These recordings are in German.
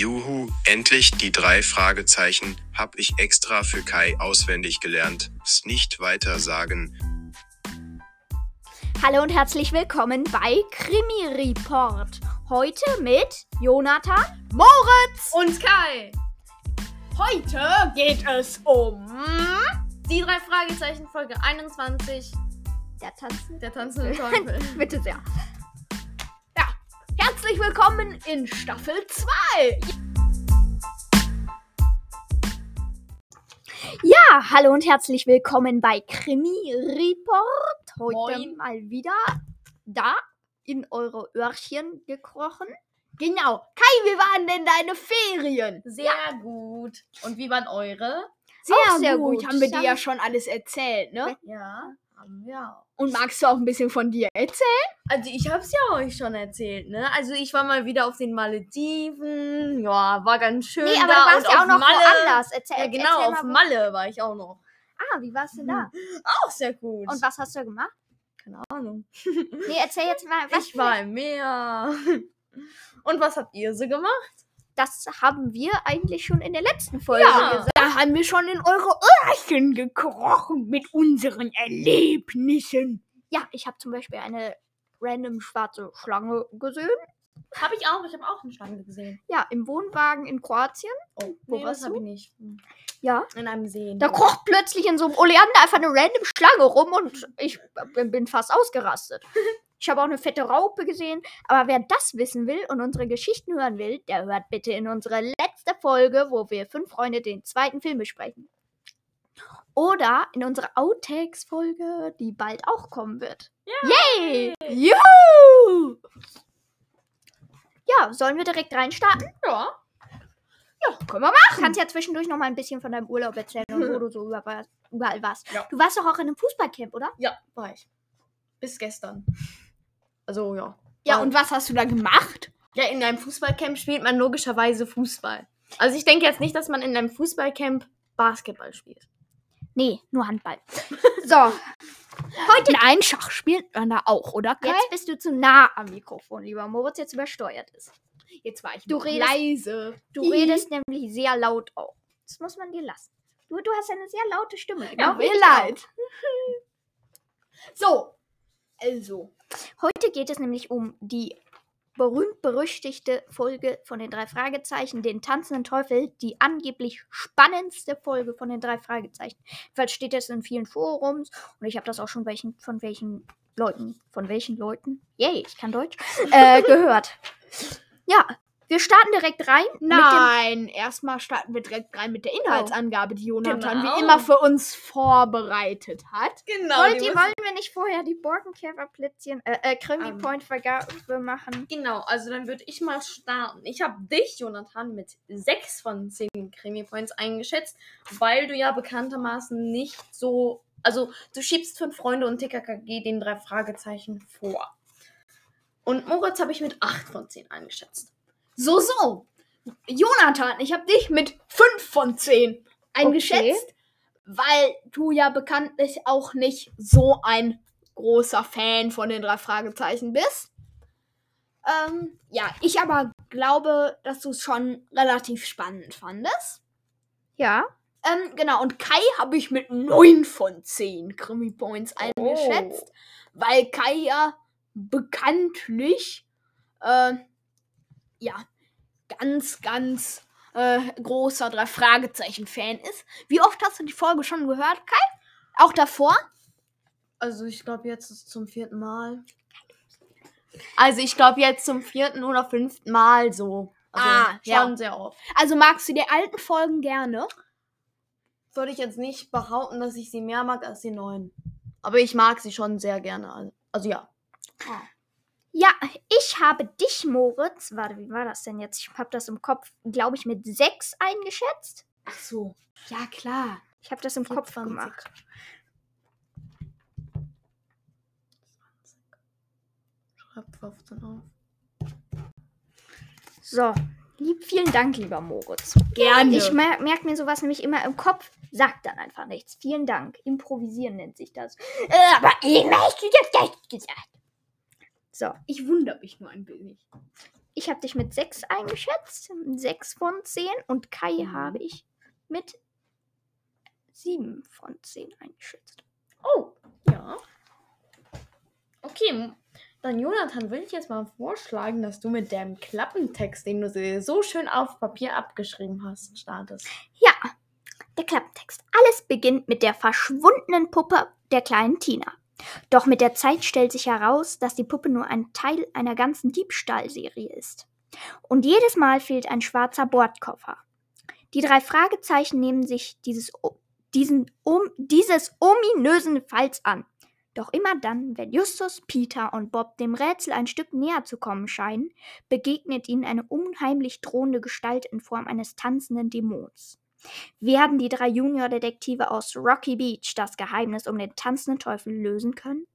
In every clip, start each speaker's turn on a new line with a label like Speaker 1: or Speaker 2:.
Speaker 1: Juhu, endlich die drei Fragezeichen, hab ich extra für Kai auswendig gelernt. S nicht weiter sagen.
Speaker 2: Hallo und herzlich willkommen bei Krimi Report. Heute mit Jonathan, Moritz
Speaker 3: Und Kai.
Speaker 2: Heute geht es um
Speaker 3: Die drei Fragezeichen Folge 21.
Speaker 2: der Tanzen.
Speaker 3: Der tanzende Teufel.
Speaker 2: Bitte sehr. Herzlich willkommen in Staffel 2. Ja, hallo und herzlich willkommen bei Krimi Report. Heute
Speaker 3: Moin.
Speaker 2: mal wieder da in eure Öhrchen gekrochen. Genau. Kai, wie waren denn deine Ferien?
Speaker 3: Sehr gut. Und wie waren eure?
Speaker 2: Auch sehr gut.
Speaker 4: Haben wir dir ja schon alles erzählt, ne?
Speaker 3: Ja, haben wir auch.
Speaker 4: Und magst du auch ein bisschen von dir erzählen?
Speaker 3: Also ich hab's ja euch schon erzählt, ne? Also ich war mal wieder auf den Malediven. Ja, war ganz schön
Speaker 2: Nee, aber
Speaker 3: da.
Speaker 2: du warst ja auch noch
Speaker 3: Malle.
Speaker 2: woanders. Erzähl,
Speaker 3: Ja, genau,
Speaker 2: erzähl
Speaker 3: auf Malle war ich auch noch.
Speaker 2: Ah, wie warst du da?
Speaker 3: Auch sehr gut.
Speaker 2: Und was hast du gemacht?
Speaker 3: Keine Ahnung.
Speaker 2: Nee, erzähl jetzt mal, was
Speaker 3: Ich war im Meer. Und was habt ihr so gemacht?
Speaker 2: Das haben wir eigentlich schon in der letzten Folge
Speaker 3: Ja.
Speaker 2: gesagt.
Speaker 4: Da haben wir schon in eure Öhrchen gekrochen mit unseren Erlebnissen.
Speaker 2: Ja, ich habe zum Beispiel eine random schwarze Schlange gesehen.
Speaker 3: Hab ich auch. Ich habe auch eine Schlange gesehen.
Speaker 2: Ja, im Wohnwagen in Kroatien.
Speaker 3: Oh,
Speaker 2: Wo
Speaker 3: nee,
Speaker 2: warst
Speaker 3: das habe
Speaker 2: du?
Speaker 3: ich nicht. Hm.
Speaker 2: Ja.
Speaker 3: In einem See.
Speaker 2: Da kroch plötzlich in so einem Oleander einfach eine random Schlange rum und ich bin bin fast ausgerastet. Ich habe auch eine fette Raupe gesehen. Aber wer das wissen will und unsere Geschichten hören will, der hört bitte in unsere letzte Folge, wo wir fünf Freunde den zweiten Film besprechen. Oder in unsere Outtakes-Folge, die bald auch kommen wird. Yay! Juhu! Ja, sollen wir direkt reinstarten?
Speaker 3: Ja.
Speaker 2: Ja, können wir machen. Kannst ja zwischendurch noch mal ein bisschen von deinem Urlaub erzählen und wo du so überall, überall warst.
Speaker 3: Ja.
Speaker 2: Du warst doch auch in einem Fußballcamp, oder?
Speaker 3: Ja, war ich. Bis gestern. Also, ja.
Speaker 4: Ja, und was hast du da gemacht?
Speaker 3: Ja, in einem Fußballcamp spielt man logischerweise Fußball. Also, ich denke jetzt nicht, dass man in einem Fußballcamp Basketball spielt.
Speaker 2: Nee, nur Handball. So,
Speaker 4: Heute Nein, Schach spielt man da auch, oder Kai?
Speaker 2: jetzt bist du zu nah am Mikrofon, lieber Moritz, jetzt übersteuert ist.
Speaker 4: Jetzt war ich
Speaker 2: Du redest-
Speaker 4: leise.
Speaker 2: Du redest nämlich sehr laut auch. Das muss man dir lassen. Du, du hast eine sehr laute Stimme.
Speaker 4: Ja,
Speaker 2: Genau wie
Speaker 4: mir leid. So, also.
Speaker 2: Heute geht es nämlich um die berühmt-berüchtigte Folge von den drei Fragezeichen, den tanzenden Teufel, die angeblich spannendste Folge von den drei Fragezeichen. Jedenfalls steht das in vielen Forums und ich habe das auch schon welchen, von welchen Leuten, von welchen Leuten, yay, ich kann Deutsch, äh, gehört. Ja, wir starten direkt rein.
Speaker 4: Nein, erstmal starten wir direkt rein mit der Inhaltsangabe, die Jonathan
Speaker 3: Genau.
Speaker 4: wie immer für uns vorbereitet hat.
Speaker 3: Genau.
Speaker 2: Wollt ihr, wollen wir nicht vorher die Borkenkäferplätzchen, äh, äh, Krimi
Speaker 3: Ähm.
Speaker 2: Point Vergabe machen?
Speaker 3: Genau, also dann würde ich mal starten. Ich habe dich, Jonathan, mit 6 von 10 Krimi-Points eingeschätzt, weil du ja bekanntermaßen nicht so. Also, du schiebst fünf Freunde und TKKG den drei Fragezeichen vor. Und Moritz habe ich mit 8 von 10 eingeschätzt.
Speaker 4: So, so. Jonathan, ich habe dich mit 5 von 10 eingeschätzt, weil du ja bekanntlich auch nicht so ein großer Fan von den drei Fragezeichen bist. Ähm, ja, ich aber glaube, dass du es schon relativ spannend fandest.
Speaker 2: Ja.
Speaker 4: Ähm, genau, und Kai habe ich mit 9 von 10 Krimi Points eingeschätzt, weil Kai ja bekanntlich, äh, ja, ganz, ganz äh, großer drei Fragezeichen-Fan ist. Wie oft hast du die Folge schon gehört, Kai? Auch davor?
Speaker 3: Also, ich glaube, jetzt ist es zum vierten Mal. Also, ich glaube, jetzt zum vierten oder fünften Mal so. Also,
Speaker 4: Ah,
Speaker 3: schon
Speaker 4: ja.
Speaker 3: sehr oft.
Speaker 4: Also magst du die alten Folgen gerne?
Speaker 3: würde ich jetzt nicht behaupten, dass ich sie mehr mag als die neuen. Aber ich mag sie schon sehr gerne. Also, also ja.
Speaker 2: Ja, ich habe dich, Moritz, warte, wie war das denn jetzt? Ich habe das im Kopf, glaube ich, mit 6 eingeschätzt.
Speaker 4: Ach so. Ja, klar.
Speaker 2: Ich habe das im Kopf
Speaker 3: 20.
Speaker 2: gemacht.
Speaker 3: Schreib 15 auf.
Speaker 2: So, lieb, vielen Dank, lieber Moritz.
Speaker 4: Gerne.
Speaker 2: Ich mer merke mir sowas nämlich immer im Kopf, sag dann einfach nichts. Vielen Dank. Improvisieren nennt sich das. Äh, aber hast du das gleich gesagt. So,
Speaker 4: ich wundere mich nur ein wenig.
Speaker 2: Ich habe dich mit 6 eingeschätzt. 6 von 10. Und Kai
Speaker 3: Mhm.
Speaker 2: habe ich mit 7 von 10 eingeschätzt.
Speaker 3: Oh, ja. Okay, dann Jonathan, will ich jetzt mal vorschlagen, dass du mit dem Klappentext, den du so schön auf Papier abgeschrieben hast, startest.
Speaker 2: Ja, der Klappentext. Alles beginnt mit der verschwundenen Puppe der kleinen Tina. Doch mit der Zeit stellt sich heraus, dass die Puppe nur ein Teil einer ganzen Diebstahlserie ist. Und jedes Mal fehlt ein schwarzer Bordkoffer. Die drei Fragezeichen nehmen sich dieses, diesen, um, dieses ominösen Falls an. Doch immer dann, wenn Justus, Peter und Bob dem Rätsel ein Stück näher zu kommen scheinen, begegnet ihnen eine unheimlich drohende Gestalt in Form eines tanzenden Dämons. Werden die drei Junior-Detektive aus Rocky Beach das Geheimnis um den tanzenden Teufel lösen können?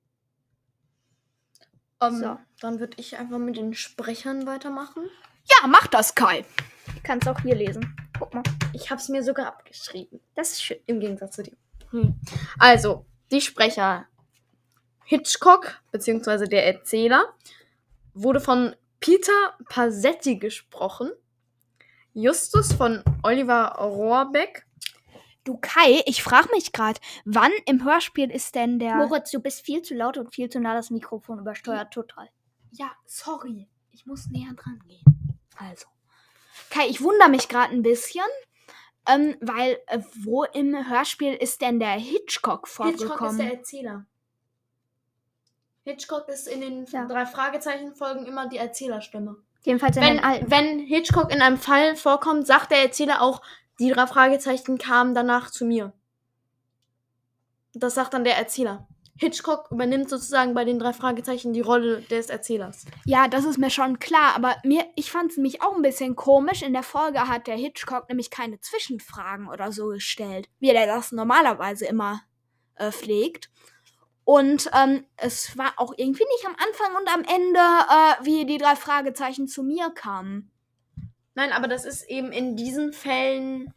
Speaker 3: Ähm,
Speaker 2: So.
Speaker 3: Dann würde ich einfach mit den Sprechern weitermachen.
Speaker 4: Ja, mach das, Kai.
Speaker 2: Du kannst auch hier lesen. Guck mal,
Speaker 3: Ich habe es mir sogar abgeschrieben,
Speaker 2: das ist schön.
Speaker 3: im Gegensatz zu dir. Hm. Also, die Sprecher Hitchcock, beziehungsweise der Erzähler, wurde von Peter Pasetti gesprochen. Justus von Oliver Rohrbeck.
Speaker 4: Du Kai, ich frage mich gerade, wann im Hörspiel ist denn der.
Speaker 2: Moritz, du bist viel zu laut und viel zu nah das Mikrofon übersteuert total.
Speaker 4: Ja, sorry. Ich muss näher dran gehen. Also. Kai, ich wundere mich gerade ein bisschen. Ähm, weil, äh, wo im Hörspiel ist denn der Hitchcock vorgekommen?
Speaker 3: Hitchcock ist der Erzähler. Hitchcock ist in den
Speaker 2: Ja.
Speaker 3: drei Fragezeichen-Folgen immer die Erzählerstimme.
Speaker 2: Jedenfalls
Speaker 3: Wenn, wenn Hitchcock in einem Fall vorkommt, sagt der Erzähler auch, die drei Fragezeichen kamen danach zu mir. Das sagt dann der Erzähler. Hitchcock übernimmt sozusagen bei den drei Fragezeichen die Rolle des Erzählers.
Speaker 4: Ja, das ist mir schon klar, aber mir, ich fand es nämlich auch ein bisschen komisch. In der Folge hat der Hitchcock nämlich keine Zwischenfragen oder so gestellt, wie er das normalerweise immer äh, pflegt. Und ähm, es war auch irgendwie nicht am Anfang und am Ende, äh, wie die drei Fragezeichen zu mir kamen.
Speaker 3: Nein, aber das ist eben in diesen Fällen,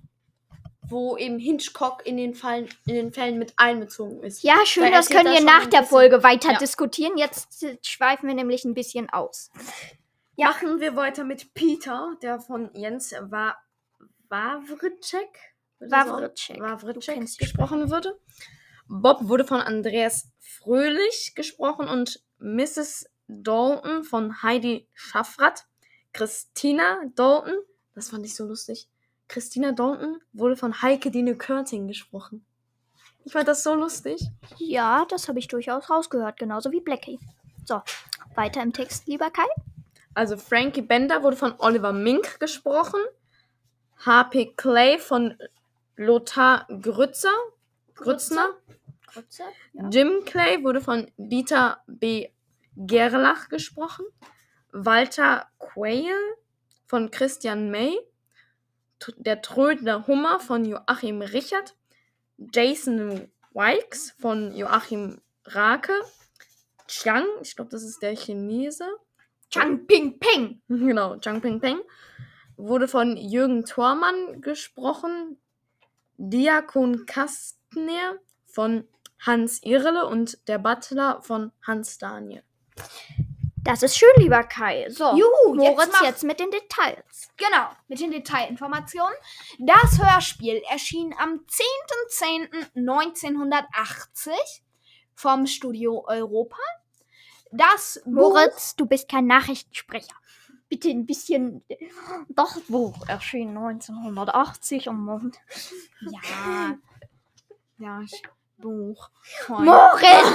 Speaker 3: wo eben Hitchcock in den, Fallen, in den Fällen mit einbezogen ist.
Speaker 2: Ja, schön,
Speaker 3: Da
Speaker 2: das können wir nach der. Folge weiter
Speaker 3: Ja.
Speaker 2: diskutieren. Jetzt schweifen wir nämlich ein bisschen aus.
Speaker 3: Machen wir weiter mit Peter, der von Jens Wa Wawritschek,
Speaker 2: Wawritschek.
Speaker 3: Wawritschek gesprochen wurde. Bob wurde von Andreas Fröhlich gesprochen und Mrs. Dalton von Heidi Schaffrath. Christina Dalton, das fand ich so lustig. Christina Dalton wurde von Heike Dine Körting gesprochen. Ich fand das so lustig.
Speaker 2: Ja, das habe ich durchaus rausgehört, genauso wie Blackie. So, weiter im Text, lieber Kai.
Speaker 3: Also Frankie Bender wurde von Oliver Mink gesprochen. H.P. Clay von Lothar Grützer. Grützner.
Speaker 2: Ja.
Speaker 3: Jim Clay wurde von Dieter B. Gerlach gesprochen. Walter Quayle von Christian May. Der Trödler Hummer von Joachim Richard. Jason Wikes von Joachim Rake. Chiang, ich glaube, das ist der Chinese.
Speaker 2: Chang Ping Ping.
Speaker 3: Genau, Zhang Ping Peng. Wurde von Jürgen Thormann gesprochen. Diakon Kastner von Hans Irle und der Butler von Hans Daniel.
Speaker 2: Das ist schön, lieber Kai. So,
Speaker 4: Juhu,
Speaker 2: Moritz,
Speaker 4: jetzt
Speaker 2: jetzt, mit den Details.
Speaker 4: Genau, mit den Detailinformationen. Das Hörspiel erschien am 10.10.1980 vom Studio Europa. Das Buch,
Speaker 2: Moritz, du bist kein Nachrichtensprecher. Bitte ein bisschen. Das Buch erschien 1980 und.
Speaker 4: ja, ja, ich- Buch. von-
Speaker 2: Moritz!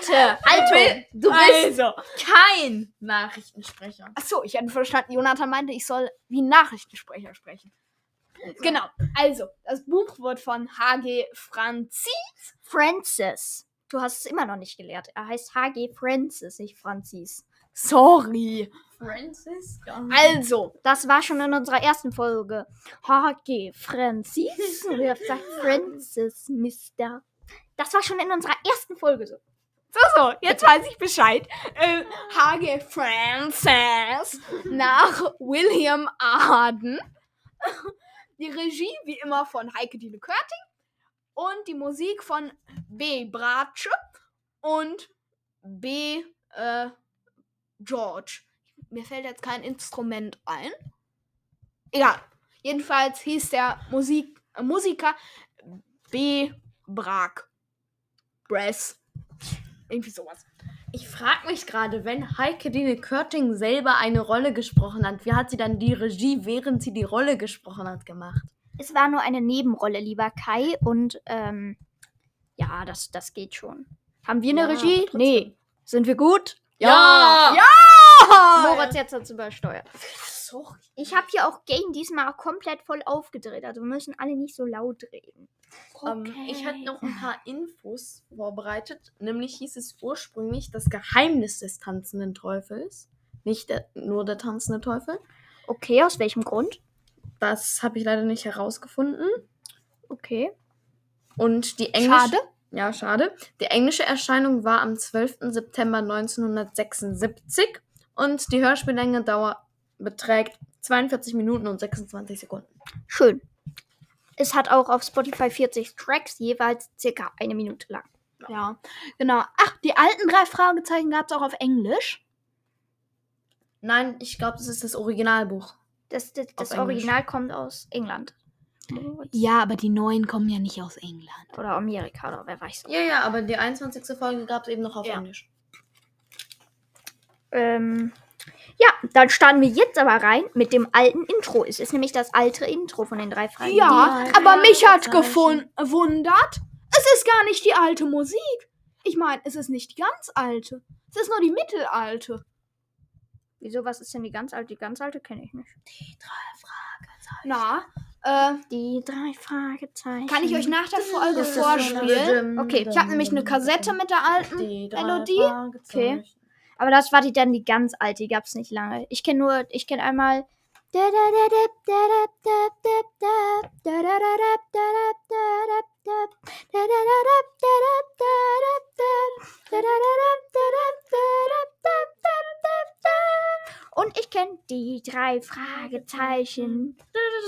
Speaker 2: bitte! Haltung!
Speaker 3: Du
Speaker 4: Also,
Speaker 3: kein Nachrichtensprecher.
Speaker 4: achso, ich hatte verstanden, Jonathan meinte, ich soll wie ein Nachrichtensprecher sprechen. Genau, also, das Buch wird von H.G. Franzi.
Speaker 2: Francis. Du hast es immer noch nicht gelehrt. Er heißt H.G. Francis, nicht Francis.
Speaker 4: Sorry.
Speaker 3: Francis?
Speaker 4: Also,
Speaker 2: Das war schon in unserer ersten Folge. H.G. Francis. Und er sagt Francis, Mister. Das war schon in unserer ersten Folge so.
Speaker 4: So, so, jetzt weiß ich Bescheid. Äh, H.G. Francis nach William Arden. Die Regie, wie immer, von Heike Dine Körting. Und die Musik von B. Bratsche und B. Äh, George. mir fällt jetzt kein Instrument ein. Egal. Jedenfalls hieß der Musik, äh, Musiker B. Brag. Bress. Irgendwie sowas.
Speaker 3: Ich frage mich gerade, wenn Heike Dine Körting selber eine Rolle gesprochen hat, wie hat sie dann die Regie, während sie die Rolle gesprochen hat, gemacht?
Speaker 2: Es war nur eine Nebenrolle, lieber Kai. Und ähm, ja, das, das geht schon. Haben wir eine
Speaker 3: Ja,
Speaker 2: Regie?
Speaker 3: trotzdem.
Speaker 2: Nee. Sind wir gut?
Speaker 3: Ja!
Speaker 4: Ja!
Speaker 2: Moritz jetzt hat's übersteuert.
Speaker 3: Sorry.
Speaker 2: Ich habe hier auch Game diesmal komplett voll aufgedreht. Also wir müssen alle nicht so laut reden.
Speaker 3: Ähm, ich hatte noch ein paar Infos vorbereitet. Nämlich hieß es ursprünglich das Geheimnis des tanzenden Teufels. Nicht der, nur der tanzende Teufel.
Speaker 2: Okay, aus welchem Grund?
Speaker 3: Das habe ich leider nicht herausgefunden.
Speaker 2: Okay.
Speaker 3: Und die englische.
Speaker 4: Schade.
Speaker 3: Ja, schade. Die englische Erscheinung war am 12. September 1976 und die Hörspiellänge Dauer beträgt 42 Minuten und 26 Sekunden.
Speaker 2: Schön. Es hat auch auf Spotify 40 Tracks, jeweils circa eine Minute lang.
Speaker 4: Ja, genau. Ach, die alten drei Fragezeichen gab es auch auf Englisch.
Speaker 3: Nein, ich glaube, das ist das Originalbuch.
Speaker 2: Das, das, das
Speaker 3: Englisch.
Speaker 2: Original kommt aus England.
Speaker 4: Ja, aber die neuen kommen ja nicht aus England.
Speaker 2: Oder Amerika, oder wer weiß.
Speaker 3: Ja, ja, aber die 21. Folge gab es eben noch auf
Speaker 4: Ja.
Speaker 3: Englisch.
Speaker 2: Ähm, ja, dann starten wir jetzt aber rein mit dem alten Intro. Es ist nämlich das alte Intro von den drei Fragen.
Speaker 4: Ja,
Speaker 3: Die
Speaker 4: aber mich hat
Speaker 3: Fragezeichen.
Speaker 4: gewundert, es ist gar nicht die alte Musik. Ich meine, es ist nicht die ganz alte. Es ist nur die mittelalte.
Speaker 2: Wieso, was ist denn die ganz alte? Die ganz alte kenne ich nicht.
Speaker 4: Na, äh,
Speaker 2: Die drei Fragezeichen.
Speaker 4: kann ich euch nach der Folge vorspielen?
Speaker 2: Okay,
Speaker 4: Ich habe nämlich eine Kassette mit der alten.
Speaker 3: Die drei
Speaker 4: Melodie?
Speaker 3: Fragezeichen.
Speaker 2: Aber das war die dann die ganz alte, die gab es nicht lange. Ich kenne nur, ich kenne einmal. Und ich kenne die drei Fragezeichen.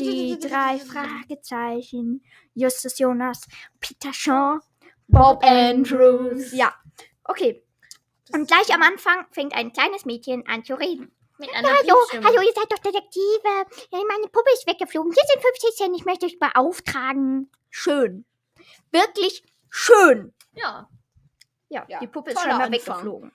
Speaker 2: Die drei Fragezeichen. Justus Jonas, Peter Shaw, Bob Andrews. Ja, okay. Und gleich am Anfang fängt ein kleines Mädchen an zu reden.
Speaker 3: Mit
Speaker 2: Ja,
Speaker 3: einer
Speaker 2: hallo, hallo, ihr seid doch Detektive. Ja, meine Puppe ist weggeflogen. Hier sind 50 Cent, ich möchte euch beauftragen. Schön. Wirklich schön.
Speaker 3: Ja.
Speaker 2: Ja,
Speaker 4: Ja,
Speaker 2: die Puppe ist scheinbar
Speaker 4: Anfang.
Speaker 2: weggeflogen.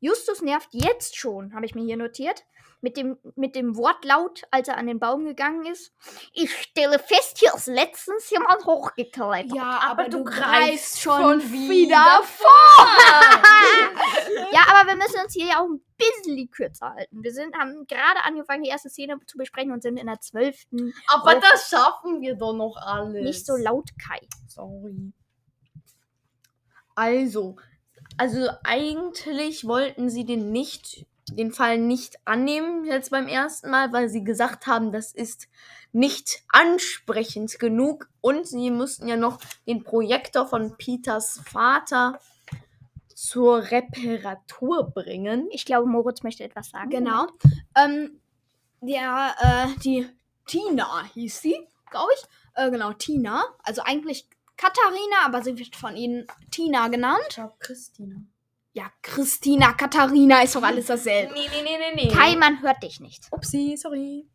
Speaker 2: Justus nervt jetzt schon, habe ich mir hier notiert. Mit dem, mit dem Wortlaut, als er an den Baum gegangen ist. Ich stelle fest, hier ist letztens jemand hochgeklettert.
Speaker 4: Ja,
Speaker 3: aber
Speaker 4: aber,
Speaker 3: du greifst
Speaker 4: greifst schon
Speaker 3: schon
Speaker 4: wieder
Speaker 3: wieder
Speaker 4: vor.
Speaker 2: Ja, aber wir müssen uns hier ja auch ein bisschen kürzer halten. Wir sind, haben gerade angefangen, die erste Szene zu besprechen und sind in der zwölften.
Speaker 3: Aber
Speaker 2: Oh.
Speaker 3: das schaffen wir doch noch alles.
Speaker 2: Nicht so laut, Kai.
Speaker 3: Sorry. Also, also eigentlich wollten sie den nicht, den Fall nicht annehmen jetzt beim ersten Mal, weil sie gesagt haben, das ist nicht ansprechend genug und sie mussten ja noch den Projektor von Peters Vater zur Reparatur bringen.
Speaker 2: Ich glaube, Moritz möchte etwas sagen.
Speaker 4: Genau. Ähm, der, äh, die Tina hieß sie, glaube ich. Äh, genau, Tina. Also eigentlich Katharina, aber sie wird von ihnen Tina genannt.
Speaker 3: Ich glaube, Christina.
Speaker 4: Ja, Christina, Katharina ist doch alles dasselbe.
Speaker 3: Nee, nee, nee, nee, nee.
Speaker 2: Kai, man hört dich nicht.
Speaker 3: Upsi, sorry.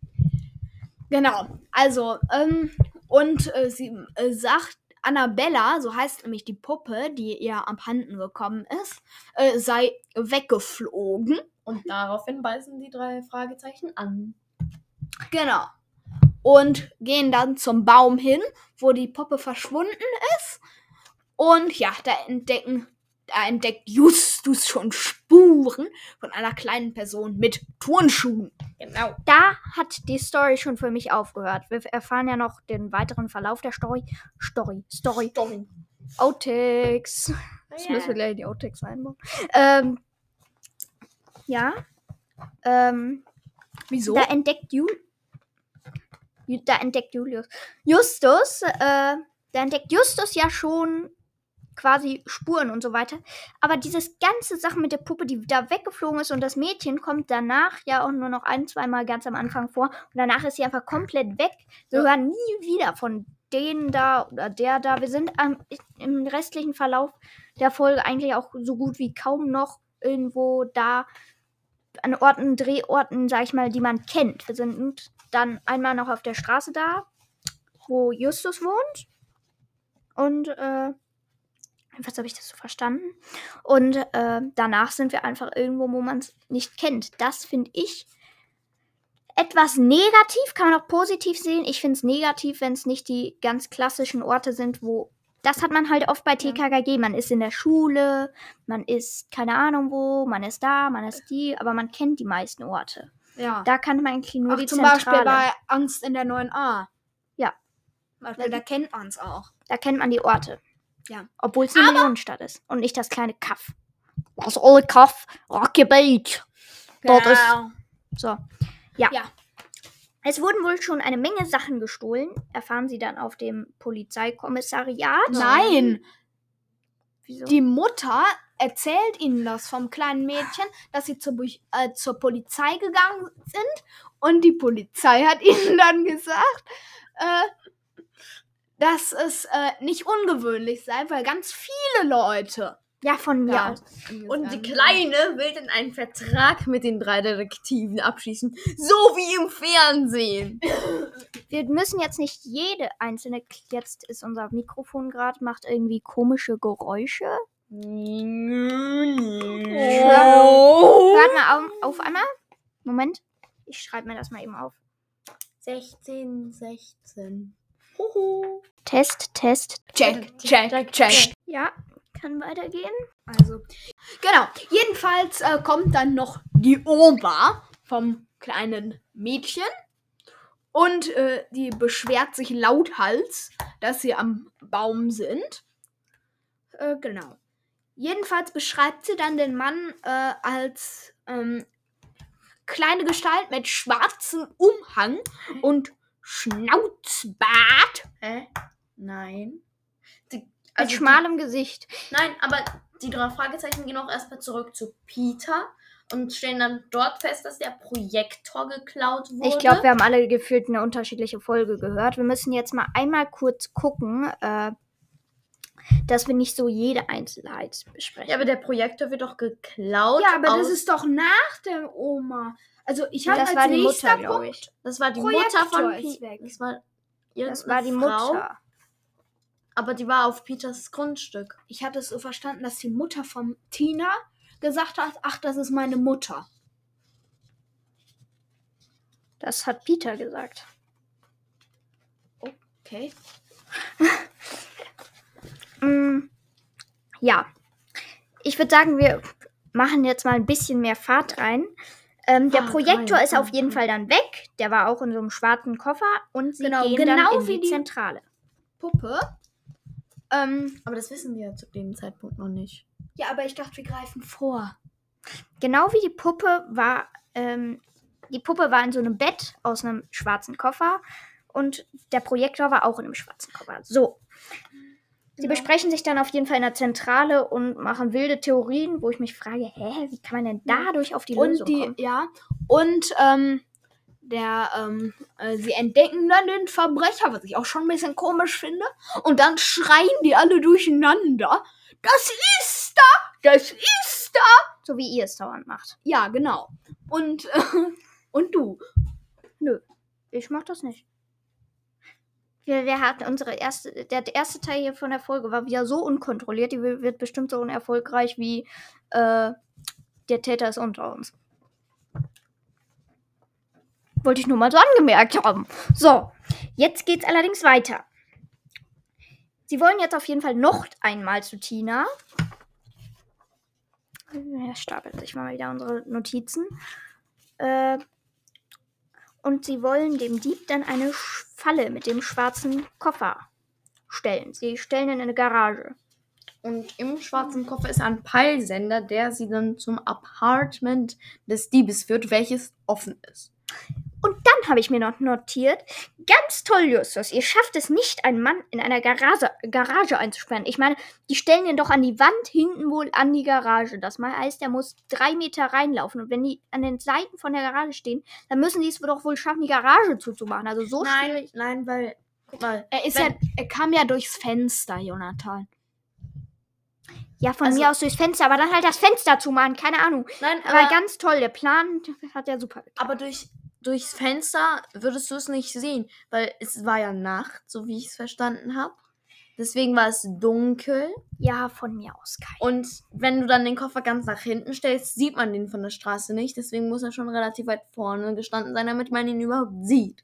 Speaker 4: Genau. Also, ähm, und äh, sie äh, sagt, Annabella, so heißt nämlich die Puppe, die ihr abhanden gekommen ist, äh, sei weggeflogen.
Speaker 3: Und daraufhin beißen die drei Fragezeichen an.
Speaker 4: Genau. Und gehen dann zum Baum hin, wo die Puppe verschwunden ist. Und ja, da entdecken, da entdeckt Justus schon Spuren von einer kleinen Person mit Turnschuhen.
Speaker 3: Genau.
Speaker 2: Da hat die Story schon für mich aufgehört. Wir erfahren ja noch den weiteren Verlauf der Story. Story, Story.
Speaker 3: Story.
Speaker 2: Outtakes. Das
Speaker 3: Ja.
Speaker 2: müssen wir gleich in die Outtakes einbauen. Ähm, ja. Ähm,
Speaker 4: Wieso?
Speaker 2: da entdeckt Jul Ju- da entdeckt Julius. Justus, äh, da entdeckt Justus ja schon quasi Spuren und so weiter. Aber dieses ganze Sache mit der Puppe, die da weggeflogen ist und das Mädchen kommt danach ja auch nur noch ein, zweimal ganz am Anfang vor. Und danach ist sie einfach komplett weg. Wir
Speaker 4: Ja.
Speaker 2: hören nie wieder von denen da oder der da. Wir sind am, im restlichen Verlauf der Folge eigentlich auch so gut wie kaum noch irgendwo da. an Orten, Drehorten, sag ich mal, die man kennt. Wir sind dann einmal noch auf der Straße da, wo Justus wohnt. Und, äh, was habe ich das so verstanden? Und äh, danach sind wir einfach irgendwo, wo man es nicht kennt. Das finde ich etwas negativ, kann man auch positiv sehen. Ich finde es negativ, wenn es nicht die ganz klassischen Orte sind, wo. Das hat man halt oft bei TKKG. Man ist in der Schule, man ist keine Ahnung wo, man ist da, man ist die, aber man kennt die meisten Orte.
Speaker 4: Ja.
Speaker 2: Da kann man eigentlich nur
Speaker 4: Ach,
Speaker 2: die
Speaker 4: zum
Speaker 2: Zentrale.
Speaker 4: Beispiel bei Angst in der 9a.
Speaker 2: Ja.
Speaker 4: Beispiel, da kennt man es auch.
Speaker 2: Da kennt man die Orte.
Speaker 4: Ja.
Speaker 2: Obwohl es eine Millionenstadt ist und nicht das kleine Kaff. Das olle Kaff, Rocky Beach. Dort ist. So. Ja.
Speaker 4: Ja.
Speaker 2: Es wurden wohl schon eine Menge Sachen gestohlen, erfahren sie dann auf dem Polizeikommissariat.
Speaker 4: Nein,
Speaker 2: Wieso?
Speaker 4: die Mutter erzählt ihnen das vom kleinen Mädchen, dass sie zur, äh, zur Polizei gegangen sind und die Polizei hat ihnen dann gesagt, äh, dass es äh, nicht ungewöhnlich sei, weil ganz viele Leute
Speaker 2: ja, von mir
Speaker 4: Ja.
Speaker 2: aus.
Speaker 3: Und die Kleine will dann einen Vertrag mit den drei Detektiven abschließen. So wie im Fernsehen.
Speaker 2: Wir müssen jetzt nicht jede einzelne. Jetzt ist unser Mikrofon gerade, macht irgendwie komische Geräusche.
Speaker 3: Oh.
Speaker 2: Hört mal auf, auf einmal. Moment. Ich schreibe mir das mal eben auf.
Speaker 3: 16, 16. Huhu.
Speaker 2: Test, Test.
Speaker 4: check, check, check.
Speaker 2: Ja, kann weitergehen.
Speaker 4: Also, genau. Jedenfalls äh, kommt dann noch die Oma vom kleinen Mädchen. Und äh, die beschwert sich lauthals, dass sie am Baum sind. Äh, genau. Jedenfalls beschreibt sie dann den Mann äh, als ähm, kleine Gestalt mit schwarzem Umhang und Schnauzbart.
Speaker 3: Hä? Nein. Die,
Speaker 2: Mit
Speaker 3: also
Speaker 2: schmalem Gesicht.
Speaker 3: Die, nein, aber die drei Fragezeichen gehen auch erstmal zurück zu Peter und stellen dann dort fest, dass der Projektor geklaut wurde.
Speaker 2: Ich glaube, wir haben alle gefühlt eine unterschiedliche Folge gehört. Wir müssen jetzt mal einmal kurz gucken, äh, dass wir nicht so jede Einzelheit besprechen.
Speaker 3: Ja, aber der Projektor wird doch geklaut.
Speaker 4: Ja, aber das ist doch nach der Oma. Also ich habe
Speaker 2: das
Speaker 4: als
Speaker 2: war die
Speaker 4: nächster
Speaker 2: Mutter, glaube
Speaker 4: Punkt.
Speaker 2: ich.
Speaker 3: Das war die
Speaker 4: Projektor
Speaker 3: Mutter von Peter. Das war,
Speaker 2: Das war die
Speaker 3: Frau,
Speaker 2: Mutter.
Speaker 3: Aber die war auf Peters Grundstück.
Speaker 4: Ich hatte es so verstanden, dass die Mutter von Tina gesagt hat, ach, das ist meine Mutter.
Speaker 2: Das hat Peter gesagt.
Speaker 4: Okay.
Speaker 2: Mm, ja. Ich würde sagen, wir machen jetzt mal ein bisschen mehr Fahrt rein. Ähm, der
Speaker 3: Fahrt
Speaker 2: Projektor
Speaker 3: rein,
Speaker 2: ist auf jeden. Fall dann weg. Der war auch in so einem schwarzen Koffer. Und sie
Speaker 4: Genau,
Speaker 2: gehen
Speaker 4: genau
Speaker 2: dann in
Speaker 4: wie
Speaker 2: die Zentrale.
Speaker 4: Puppe. Ähm,
Speaker 3: Aber das wissen wir zu dem Zeitpunkt noch nicht.
Speaker 4: ja, aber ich dachte, wir greifen vor.
Speaker 2: Genau wie die Puppe war, ähm, die Puppe war in so einem Bett aus einem schwarzen Koffer und der Projektor war auch in einem schwarzen Koffer. So. Sie
Speaker 4: Genau.
Speaker 2: besprechen sich dann auf jeden Fall in der Zentrale und machen wilde Theorien, wo ich mich frage, hä, wie kann man denn dadurch auf die Lösung
Speaker 4: Und die,
Speaker 2: kommen?
Speaker 4: ja, und ähm, der, ähm, äh, sie entdecken dann den Verbrecher, was ich auch schon ein bisschen komisch finde. Und dann schreien die alle durcheinander. Das ist da! Das ist da!
Speaker 2: So wie ihr es dauernd macht.
Speaker 4: Ja, genau. Und, äh, und du.
Speaker 2: Ich mach das nicht. Wir, wir hatten unsere erste, der erste Teil hier von der Folge war wieder so unkontrolliert, die wi- wird bestimmt so unerfolgreich wie äh, der Täter ist unter uns. Wollte ich nur mal so angemerkt haben. So, jetzt geht's allerdings weiter. Sie wollen jetzt auf jeden Fall noch einmal zu Tina. Er stapelt sich mal wieder unsere Notizen. Äh, und sie wollen dem Dieb dann eine Falle mit dem schwarzen Koffer stellen. Sie stellen ihn in eine Garage.
Speaker 3: Und im schwarzen Koffer ist ein Peilsender, der sie dann zum Apartment des Diebes führt, welches offen ist.
Speaker 2: Und dann habe ich mir noch notiert, ganz toll, Justus, ihr schafft es nicht, einen Mann in einer Garage, Garage einzusperren. Ich meine, die stellen ihn doch an die Wand hinten wohl an die Garage. Das mal heißt, er muss drei Meter reinlaufen. Und wenn die an den Seiten von der Garage stehen, dann müssen die es doch wohl schaffen, die Garage zuzumachen. Also so
Speaker 3: Nein,
Speaker 2: schwierig.
Speaker 3: nein, weil, guck mal,
Speaker 4: Er ist
Speaker 3: Wenn-
Speaker 4: ja, er kam ja durchs Fenster, Jonathan.
Speaker 2: Ja, von
Speaker 3: Also-
Speaker 2: mir aus durchs Fenster, aber dann halt das Fenster zumachen, keine Ahnung.
Speaker 3: Nein,
Speaker 2: Aber
Speaker 3: aber,
Speaker 2: ganz toll, der Plan hat ja super geklappt.
Speaker 3: aber durch, durchs Fenster würdest du es nicht sehen, weil es war ja Nacht, so wie ich es verstanden habe. Deswegen war es dunkel.
Speaker 2: Ja, von mir aus, Kai.
Speaker 3: Und wenn du dann den Koffer ganz nach hinten stellst, sieht man den von der Straße nicht. Deswegen muss er schon relativ weit vorne gestanden sein, damit man ihn überhaupt sieht.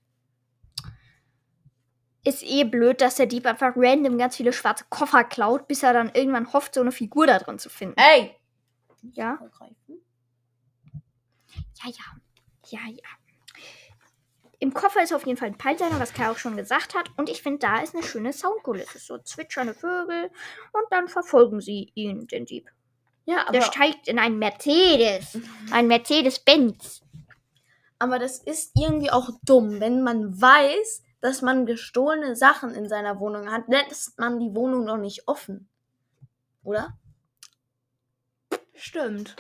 Speaker 2: Ist eh blöd, dass der Dieb einfach random ganz viele schwarze Koffer klaut, bis er dann irgendwann hofft, so eine Figur da drin zu finden.
Speaker 3: Ey!
Speaker 2: Ja? Ja, ja. Ja, ja. Im Koffer ist auf jeden Fall ein Peilsender, was Kai auch schon gesagt hat. Und ich finde, da ist eine schöne Soundkulisse. So zwitschernde Vögel. Und dann verfolgen sie ihn, den Dieb.
Speaker 3: Ja, aber,
Speaker 2: Der steigt in einen Mercedes. Ein Mercedes-Benz.
Speaker 3: aber das ist irgendwie auch dumm, wenn man weiß, dass man gestohlene Sachen in seiner Wohnung hat, lässt man die Wohnung noch nicht offen. Oder?
Speaker 4: Stimmt.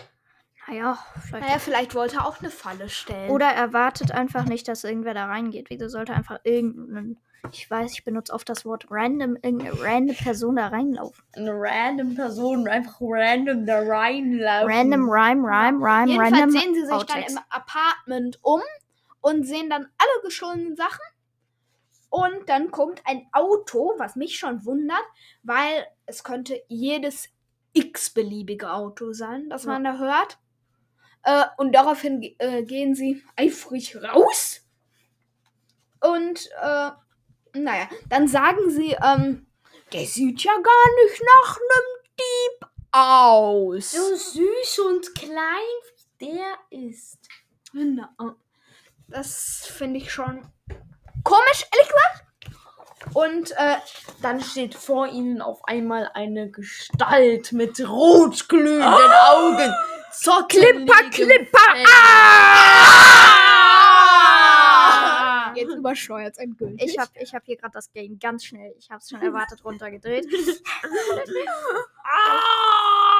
Speaker 2: Naja, vielleicht.
Speaker 4: Naja, vielleicht wollte er auch eine Falle stellen.
Speaker 2: Oder er wartet einfach nicht, dass irgendwer da reingeht. Wieso sollte einfach irgendein. Ich weiß, ich benutze oft das Wort random, irgendeine random Person da reinlaufen.
Speaker 3: Eine random Person einfach random da reinlaufen.
Speaker 2: Random, Rhyme, Rhyme, Rhyme,
Speaker 4: Jedenfalls
Speaker 2: random.
Speaker 4: sehen sie sich
Speaker 2: Outtakes.
Speaker 4: dann im Apartment um und sehen dann alle gestohlenen Sachen. Und dann kommt ein Auto, was mich schon wundert, weil es könnte jedes x-beliebige Auto sein, das
Speaker 3: Ja.
Speaker 4: man da hört. Äh, und daraufhin äh, gehen sie eifrig raus. Und, äh, naja, dann sagen sie, ähm, der sieht ja gar nicht nach einem Dieb aus.
Speaker 3: So süß und klein wie der ist.
Speaker 4: Na, das finde ich schon komisch, ehrlich gesagt. Und äh,
Speaker 3: Dann steht vor ihnen auf einmal eine Gestalt mit rot glühenden Augen.
Speaker 4: zur Klipper, Klipper.
Speaker 3: Ah!
Speaker 4: Jetzt übersteuert es endgültig.
Speaker 2: Ich habe ich hab hier gerade das Game ganz schnell, ich habe es schon erwartet, runtergedreht.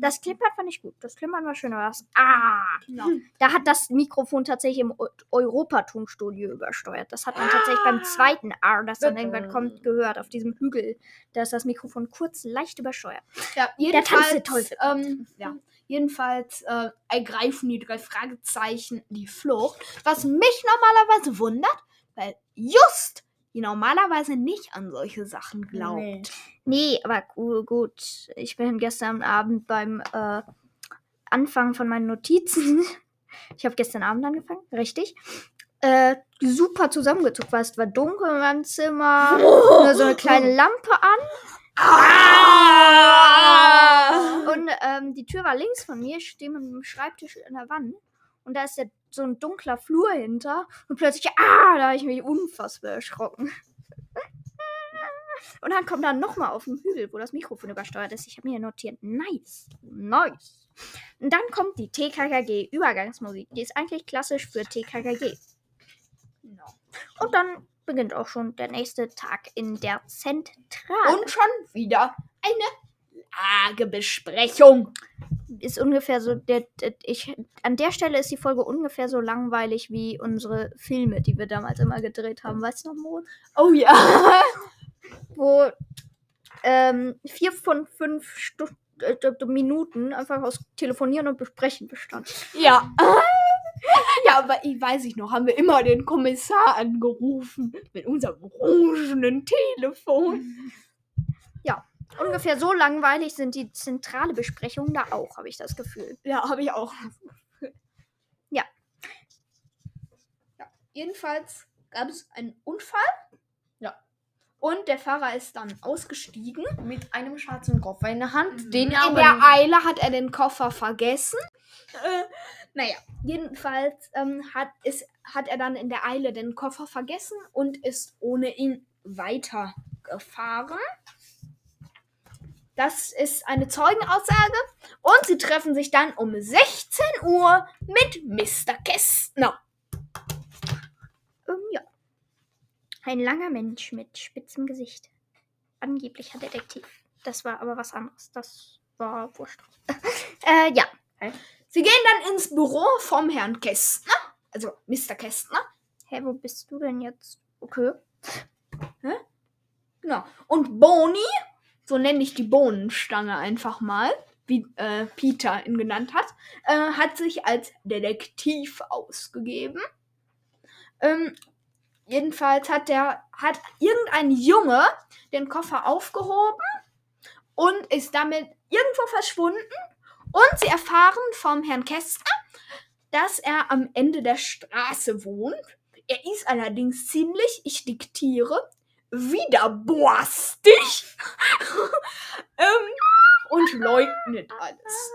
Speaker 2: Das Klippern fand ich gut. Das Klippern war schön, aber das Ah!
Speaker 4: Genau.
Speaker 2: Da hat das Mikrofon tatsächlich im Eu- Europatonstudio übersteuert. Das hat man tatsächlich beim zweiten A, das dann irgendwann kommt, gehört. Auf diesem Hügel. Da ist das Mikrofon kurz leicht übersteuert.
Speaker 4: Ja,
Speaker 2: Tanz
Speaker 4: jedenfalls,
Speaker 2: der Teufel.
Speaker 4: ähm, ja, jedenfalls äh, ergreifen die drei Fragezeichen die Flucht. Was mich normalerweise wundert, weil just die normalerweise nicht an solche Sachen glaubt.
Speaker 3: Nee.
Speaker 2: Nee, aber gu- gut. Ich bin gestern Abend beim äh, Anfang von meinen Notizen. Ich habe gestern Abend angefangen, richtig. Äh, super zusammengezuckt, weil es war dunkel in meinem Zimmer. Nur so eine kleine Lampe an. Und ähm, die Tür war links von mir, ich stehe mit dem Schreibtisch an der Wand. Und da ist der, so ein dunkler Flur hinter. Und plötzlich, ah, da habe ich mich unfassbar erschrocken. Und dann kommt er nochmal auf den Hügel, wo das Mikrofon übersteuert ist. Ich habe mir notiert, nice, nice. Und dann kommt die TKKG-Übergangsmusik. Die ist eigentlich klassisch für TKKG. Und dann beginnt auch schon der nächste Tag in der Zentrale.
Speaker 4: Und schon wieder eine Lagebesprechung.
Speaker 2: ist ungefähr so, der, der, ich, an der Stelle ist die Folge ungefähr so langweilig wie unsere Filme, die wir damals immer gedreht haben. Weißt du noch, Mo?
Speaker 4: Oh ja.
Speaker 2: Wo ähm, vier von fünf Stu äh, Minuten einfach aus Telefonieren und Besprechen bestand.
Speaker 4: Ja. Ja, aber ich weiß ich noch, haben wir immer den Kommissar angerufen mit unserem orangenen Telefon.
Speaker 2: Ungefähr so langweilig sind die zentrale Besprechungen da auch, habe ich das Gefühl.
Speaker 4: Ja, habe ich auch.
Speaker 2: Ja.
Speaker 4: ja. Jedenfalls gab es einen Unfall.
Speaker 3: Ja.
Speaker 4: Und der Fahrer ist dann ausgestiegen.
Speaker 3: Mit einem schwarzen Koffer in der Hand, den er
Speaker 4: In der Eile hat er den Koffer vergessen. Äh, naja, jedenfalls ähm, hat, ist, hat er dann in der Eile den Koffer vergessen und ist ohne ihn weitergefahren. Das ist eine Zeugenaussage. Und sie treffen sich dann um 16 Uhr mit Mr. Kästner.
Speaker 2: Ähm, ja. Ein langer Mensch mit spitzem Gesicht. Angeblicher Detektiv. Das war aber was anderes. Das war wurscht. äh, ja.
Speaker 4: Sie gehen dann ins Büro vom Herrn Kästner. Also Mr. Kästner.
Speaker 2: Hä, wo bist du denn jetzt? Okay.
Speaker 4: Genau. Und Boni so nenne ich die Bohnenstange einfach mal, wie äh, Peter ihn genannt hat, äh, hat sich als Detektiv ausgegeben. Ähm, jedenfalls hat der, hat irgendein Junge den Koffer aufgehoben und ist damit irgendwo verschwunden. Und sie erfahren vom Herrn Kästner, dass er am Ende der Straße wohnt. Er ist allerdings ziemlich, ich diktiere, widerborstig ähm, und leugnet alles.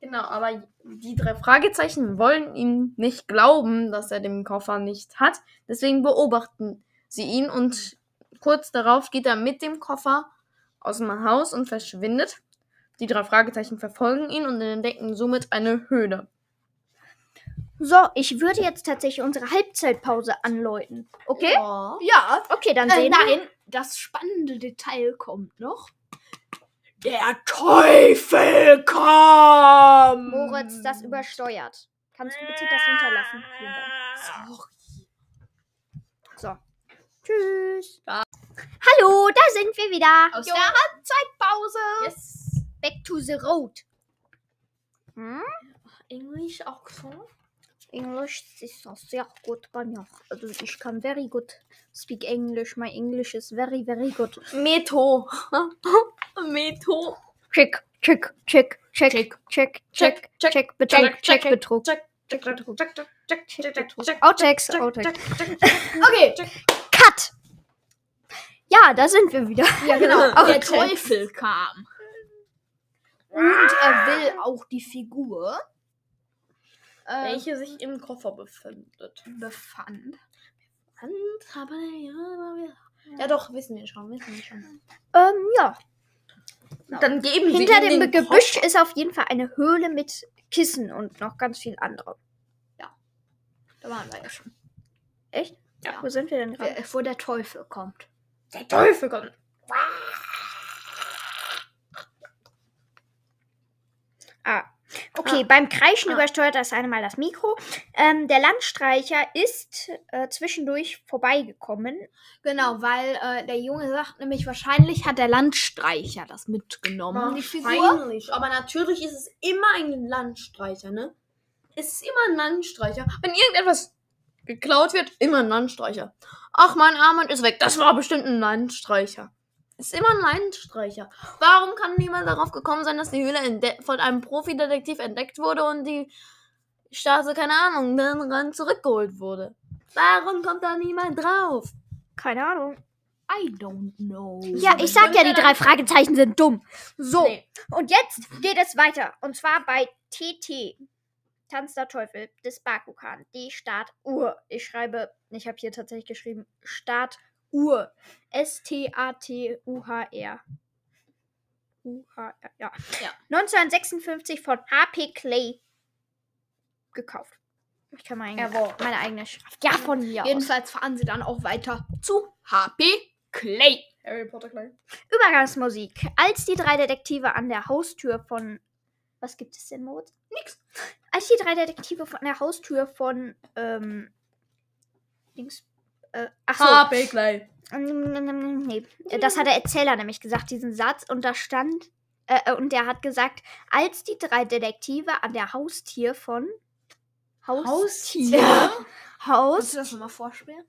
Speaker 3: Genau, aber die drei Fragezeichen wollen ihm nicht glauben, dass er den Koffer nicht hat. Deswegen beobachten sie ihn und kurz darauf geht er mit dem Koffer aus dem Haus und verschwindet. Die drei Fragezeichen verfolgen ihn und entdecken somit eine Höhle.
Speaker 2: So, ich würde jetzt tatsächlich unsere Halbzeitpause anläuten. Okay?
Speaker 3: Ja.
Speaker 4: Ja,
Speaker 2: Okay, dann
Speaker 4: äh,
Speaker 2: sehen wir.
Speaker 4: nein, das spannende Detail kommt noch. Der Teufel kommt!
Speaker 2: Moritz, das übersteuert. Kannst du bitte das unterlassen? Vielen Dank. So. Tschüss. Hallo, da sind wir wieder.
Speaker 4: Aus der Halbzeitpause.
Speaker 3: Yes.
Speaker 2: Back to the road. Hm?
Speaker 3: Englisch auch so?
Speaker 2: Englisch ist auch sehr gut bei mir. Also ich kann very good speak English. My English is very, very good.
Speaker 3: Meto. Meto.
Speaker 2: Check, check, check, check, check, check, check,
Speaker 3: check,
Speaker 2: Betrug, check, Betrug. Outtakes, Outtakes.
Speaker 4: Okay,
Speaker 2: cut. Ja, da sind wir wieder.
Speaker 4: Ja, genau. Der Teufel kam. Und er will auch die Figur äh,
Speaker 3: Welche sich im Koffer befindet.
Speaker 4: befand.
Speaker 3: Und, aber ja, ja doch, wissen wir schon, wissen wir schon.
Speaker 2: Ähm, ja.
Speaker 3: Dann geben sie
Speaker 2: Hinter dem Gebüsch
Speaker 3: Koffer.
Speaker 2: ist auf jeden Fall eine Höhle mit Kissen und noch ganz viel andere.
Speaker 4: Da waren wir ja schon.
Speaker 2: Echt?
Speaker 3: Ja.
Speaker 2: Wo sind wir denn gerade?
Speaker 4: Wo der Teufel kommt.
Speaker 3: Der Teufel kommt.
Speaker 2: Ah. Okay, beim Kreischen
Speaker 3: Ah.
Speaker 2: übersteuert das eine Mal das Mikro. Ähm, der Landstreicher ist äh, zwischendurch vorbeigekommen.
Speaker 4: Genau, weil äh, der Junge sagt nämlich, wahrscheinlich hat der Landstreicher das mitgenommen, die Figur.
Speaker 3: Aber natürlich ist es immer ein Landstreicher, ne? Es ist immer ein Landstreicher. Wenn irgendetwas geklaut wird, immer ein Landstreicher. Ach, mein Armband ist weg. Das war bestimmt ein Landstreicher. Ist immer ein Landstreicher. Warum kann niemand darauf gekommen sein, dass die Höhle von einem Profidetektiv entdeckt wurde und die Straße, keine Ahnung, dann ran zurückgeholt wurde? Warum kommt da niemand drauf?
Speaker 2: Keine Ahnung.
Speaker 4: I don't know.
Speaker 2: Ja, ich sag ja, die drei Fragezeichen sind dumm. So,
Speaker 3: Nee.
Speaker 2: und jetzt geht es weiter. Und zwar bei TT. Tanz der Teufel des Bakugan. Die Startuhr. Ich schreibe, ich habe hier tatsächlich geschrieben, Startuhr. S-T-A-T-U-H-R. U-H-R, ja.
Speaker 3: Ja.
Speaker 2: 1956 von HP Clay gekauft. Ich kann meine,
Speaker 3: Erworben.
Speaker 2: meine eigene Schrift. Ja, von mir aus.
Speaker 4: Jedenfalls fahren sie dann auch weiter zu HP Clay.
Speaker 3: Harry Potter klein.
Speaker 2: Übergangsmusik. Als die drei Detektive an der Haustür von. Was gibt es denn, Moritz?
Speaker 4: Nix.
Speaker 2: Als die drei Detektive von der Haustür von. Ähm. Dings. Äh, ach so.
Speaker 3: HP klein.
Speaker 2: Ähm, Nee, das hat der Erzähler nämlich gesagt, diesen Satz. Und da stand. Äh, äh, und der hat gesagt, als die drei Detektive an der Haustier von.
Speaker 3: Haustier?
Speaker 4: Kannst
Speaker 2: Haus.
Speaker 4: du das nochmal vorspielen?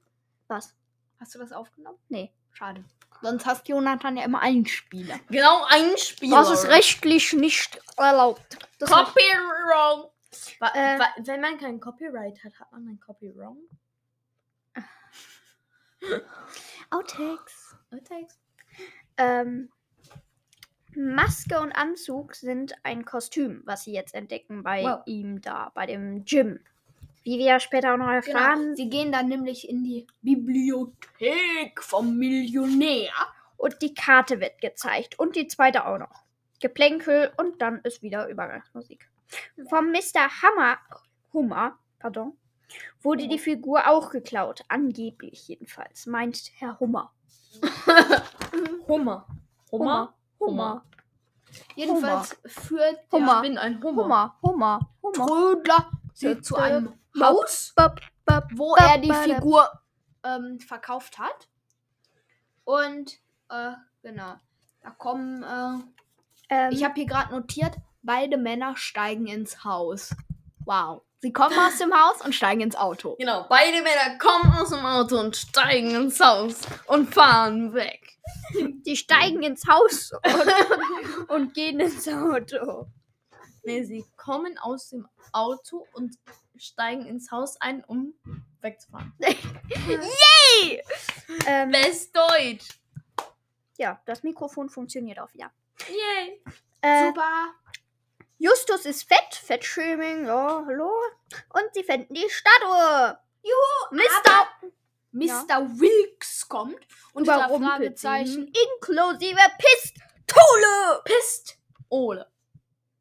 Speaker 2: Was?
Speaker 4: Hast du das aufgenommen?
Speaker 2: Nee.
Speaker 4: Schade. Sonst hast Jonathan ja immer einen Spieler.
Speaker 3: Genau, ein Spieler.
Speaker 2: Das ist rechtlich nicht erlaubt. Das
Speaker 3: Copyright. Wa
Speaker 2: Äh.
Speaker 3: wenn man kein Copyright hat, hat man ein Copyright.
Speaker 2: Outtakes.
Speaker 3: Outtakes.
Speaker 2: Ähm, Maske und Anzug sind ein Kostüm, was sie jetzt entdecken bei
Speaker 3: Wow.
Speaker 2: ihm da, bei dem Gym. Wie wir später auch noch erfahren.
Speaker 4: Genau. Sie gehen dann nämlich in die Bibliothek vom Millionär.
Speaker 2: Und die Karte wird gezeigt. Und die zweite auch noch. Geplänkel und dann ist wieder Übergangsmusik. Vom Mr. Hammer, Hummer, pardon, wurde die Figur auch geklaut. Angeblich jedenfalls, meint Herr Hummer.
Speaker 3: Hummer. Hummer.
Speaker 2: Hummer.
Speaker 4: Jedenfalls führt der
Speaker 2: Hummer.
Speaker 3: Ich bin ein Hummer.
Speaker 2: Hummer. Hummer. Hummer.
Speaker 4: Trödler sie zu einem Haus, wo er die Figur ähm, verkauft hat. Und, äh, genau. Da kommen, äh,
Speaker 2: Ähm,
Speaker 4: ich habe hier gerade notiert, beide Männer steigen ins Haus. Wow. Sie kommen aus dem Haus und steigen ins Auto.
Speaker 3: Genau, beide Männer kommen aus dem Auto und steigen ins Haus und fahren weg.
Speaker 2: die steigen ins Haus und, und gehen ins Auto.
Speaker 3: Nee, sie kommen aus dem Auto und steigen ins Haus ein, um wegzufahren.
Speaker 2: Ähm,
Speaker 3: Best Deutsch.
Speaker 2: ja, das Mikrofon funktioniert auf ja.
Speaker 3: Yay.
Speaker 2: Äh,
Speaker 4: Super.
Speaker 2: Justus ist fett, Fettshaming, ja, hallo. Und sie finden die Statue. Juhu, Mr.
Speaker 4: Mr. Wilkes kommt und
Speaker 2: sie,
Speaker 4: Fragezeichen.
Speaker 2: inklusive Pistole.
Speaker 3: Pist. Ole.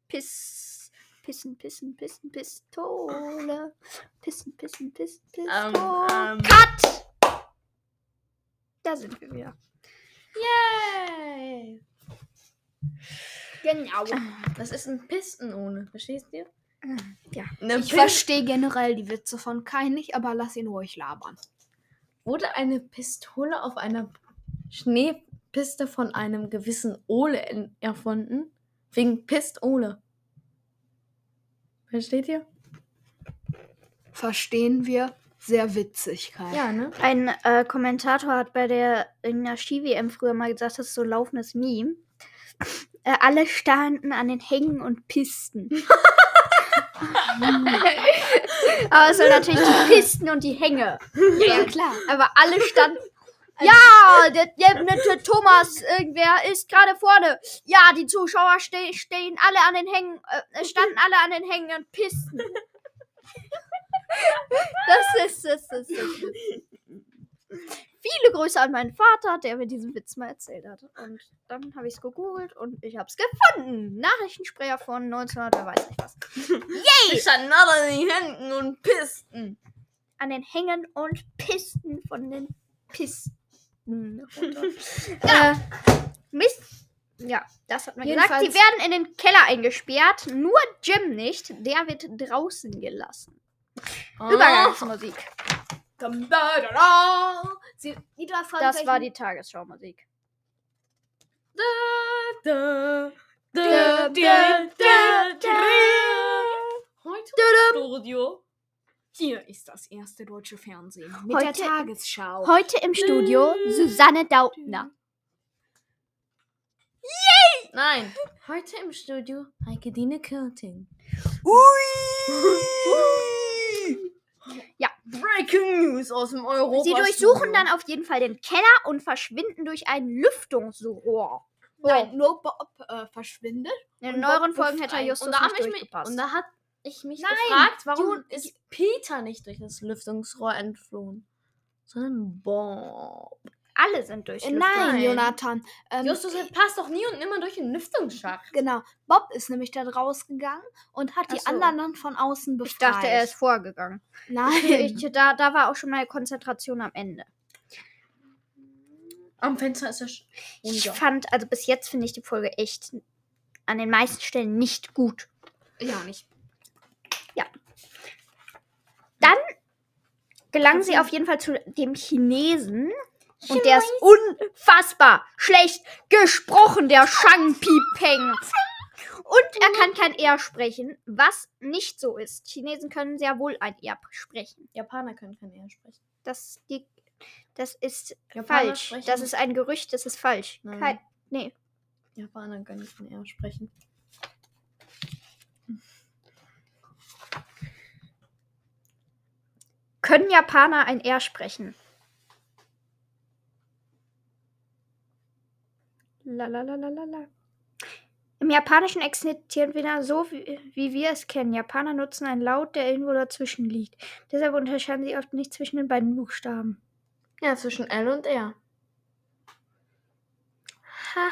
Speaker 2: Piss, pissen, pissen, pissen, Pistole. Pissen, pissen, pissen,
Speaker 3: Ähm,
Speaker 2: Pistole.
Speaker 3: ähm.
Speaker 2: Cut! Da sind wir wieder.
Speaker 3: Yay.
Speaker 4: Genau.
Speaker 3: Das ist ein Pistenole. Verstehst du?
Speaker 2: Ja.
Speaker 3: Eine
Speaker 4: Ich
Speaker 3: Pin-
Speaker 4: verstehe generell die Witze von Kai nicht, aber lass ihn ruhig labern.
Speaker 3: Wurde eine Pistole auf einer Schneepiste von einem gewissen Ole en- erfunden? Wegen Pistole. Versteht ihr?
Speaker 4: Verstehen wir? Sehr witzig, Kai.
Speaker 3: Ja, ne?
Speaker 2: Ein äh, Kommentator hat bei der in der Ski-WM früher mal gesagt, das ist so ein laufendes Meme. Äh, alle standen an den Hängen und Pisten. Aber es sind natürlich die Pisten und die Hänge.
Speaker 4: ja klar.
Speaker 2: Aber alle standen. Ja, der, der, der Thomas, irgendwer ist gerade vorne. Ja, die Zuschauer ste stehen alle an den Hängen, äh, standen alle an den Hängen und Pisten. Das ist, das ist, das ist. Grüße an meinen Vater, der mir diesen Witz mal erzählt hat. Und dann habe ich es gegoogelt und ich habe es gefunden. Nachrichtensprecher von 1900, wer weiß nicht was.
Speaker 3: Die standen alle an den Händen und Pisten.
Speaker 2: An den Hängen und Pisten von den Pisten. runter. äh, Mist. Ja, das hat man gesagt.
Speaker 4: Jedenfalls-
Speaker 2: Sie werden in den Keller eingesperrt. Nur Jim nicht. Der wird draußen gelassen.
Speaker 3: Oh.
Speaker 2: Übergangsmusik.
Speaker 4: Sie,
Speaker 2: Das war die Tagesschau-Musik.
Speaker 3: Heute im Studio.
Speaker 4: Hier ist das erste deutsche Fernsehen mit
Speaker 2: Heute-
Speaker 4: der Tagesschau.
Speaker 2: Heute im Studio Susanne Daubner.
Speaker 3: Nein, heute im Studio Heike Dine Körting.
Speaker 2: Ja.
Speaker 3: Breaking News aus dem Europa.
Speaker 2: Sie durchsuchen dann auf jeden Fall den Keller und verschwinden durch ein Lüftungsrohr.
Speaker 4: Nein, nur Bob äh, verschwindet.
Speaker 2: In
Speaker 4: Und
Speaker 2: neueren Folgen hätte. Justus
Speaker 3: und da,
Speaker 2: nicht
Speaker 3: ich mich,
Speaker 2: durchgepasst.
Speaker 3: und da hat ich mich
Speaker 4: Nein,
Speaker 3: gefragt, warum
Speaker 4: du-
Speaker 3: ist Peter nicht durch das Lüftungsrohr entflohen, sondern Bob.
Speaker 2: Alle sind durch
Speaker 4: Äh. Nein,
Speaker 3: Nein.
Speaker 4: Jonathan. Ähm,
Speaker 3: Justus passt doch nie und immer durch den Lüftungsschacht.
Speaker 4: Genau. Bob ist nämlich da rausgegangen und hat die
Speaker 2: Ach so.
Speaker 4: anderen dann von außen befreit.
Speaker 2: Ich dachte, er ist vorgegangen.
Speaker 4: Nein.
Speaker 2: Ich, da, da war auch schon meine Konzentration am Ende.
Speaker 3: Am Fenster ist er sch-
Speaker 2: Ich fand, also bis jetzt finde ich die Folge echt an den meisten Stellen nicht gut.
Speaker 4: ja, nicht.
Speaker 2: Gelangen sie auf jeden Fall zu dem Chinesen. Und der ist unfassbar schlecht gesprochen, der Shang Pipeng. Und er kann kein R sprechen, was nicht so ist. Chinesen können sehr wohl ein R sprechen.
Speaker 3: Japaner können kein R sprechen.
Speaker 2: Das, die, das ist
Speaker 3: Japaner
Speaker 2: falsch.
Speaker 3: sprechen-
Speaker 2: Das ist ein Gerücht, das ist falsch.
Speaker 3: Nein.
Speaker 2: Kein, nee.
Speaker 3: Japaner können kein R sprechen.
Speaker 2: Können Japaner ein R sprechen? Lalalala. Im Japanischen existiert wieder so, wie, wie wir es kennen. Japaner nutzen einen Laut, der irgendwo dazwischen liegt. Deshalb unterscheiden sie oft nicht zwischen den beiden Buchstaben.
Speaker 3: Ja, zwischen L und R.
Speaker 2: Ha.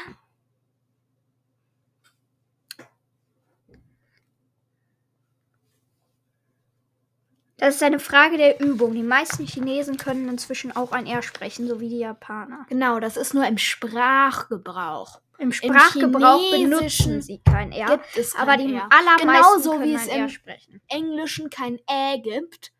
Speaker 2: Das ist eine Frage der Übung. Die meisten Chinesen können inzwischen auch ein R sprechen, so wie die Japaner.
Speaker 4: Genau, das ist nur im Sprachgebrauch.
Speaker 2: Im Sprachgebrauch
Speaker 4: Chinesischen
Speaker 2: benutzen sie kein R.
Speaker 4: Gibt es
Speaker 2: aber
Speaker 4: kein
Speaker 2: die
Speaker 4: R.
Speaker 2: allermeisten
Speaker 4: Genauso
Speaker 2: können
Speaker 4: wie es im
Speaker 2: sprechen.
Speaker 4: Englischen kein Ä gibt,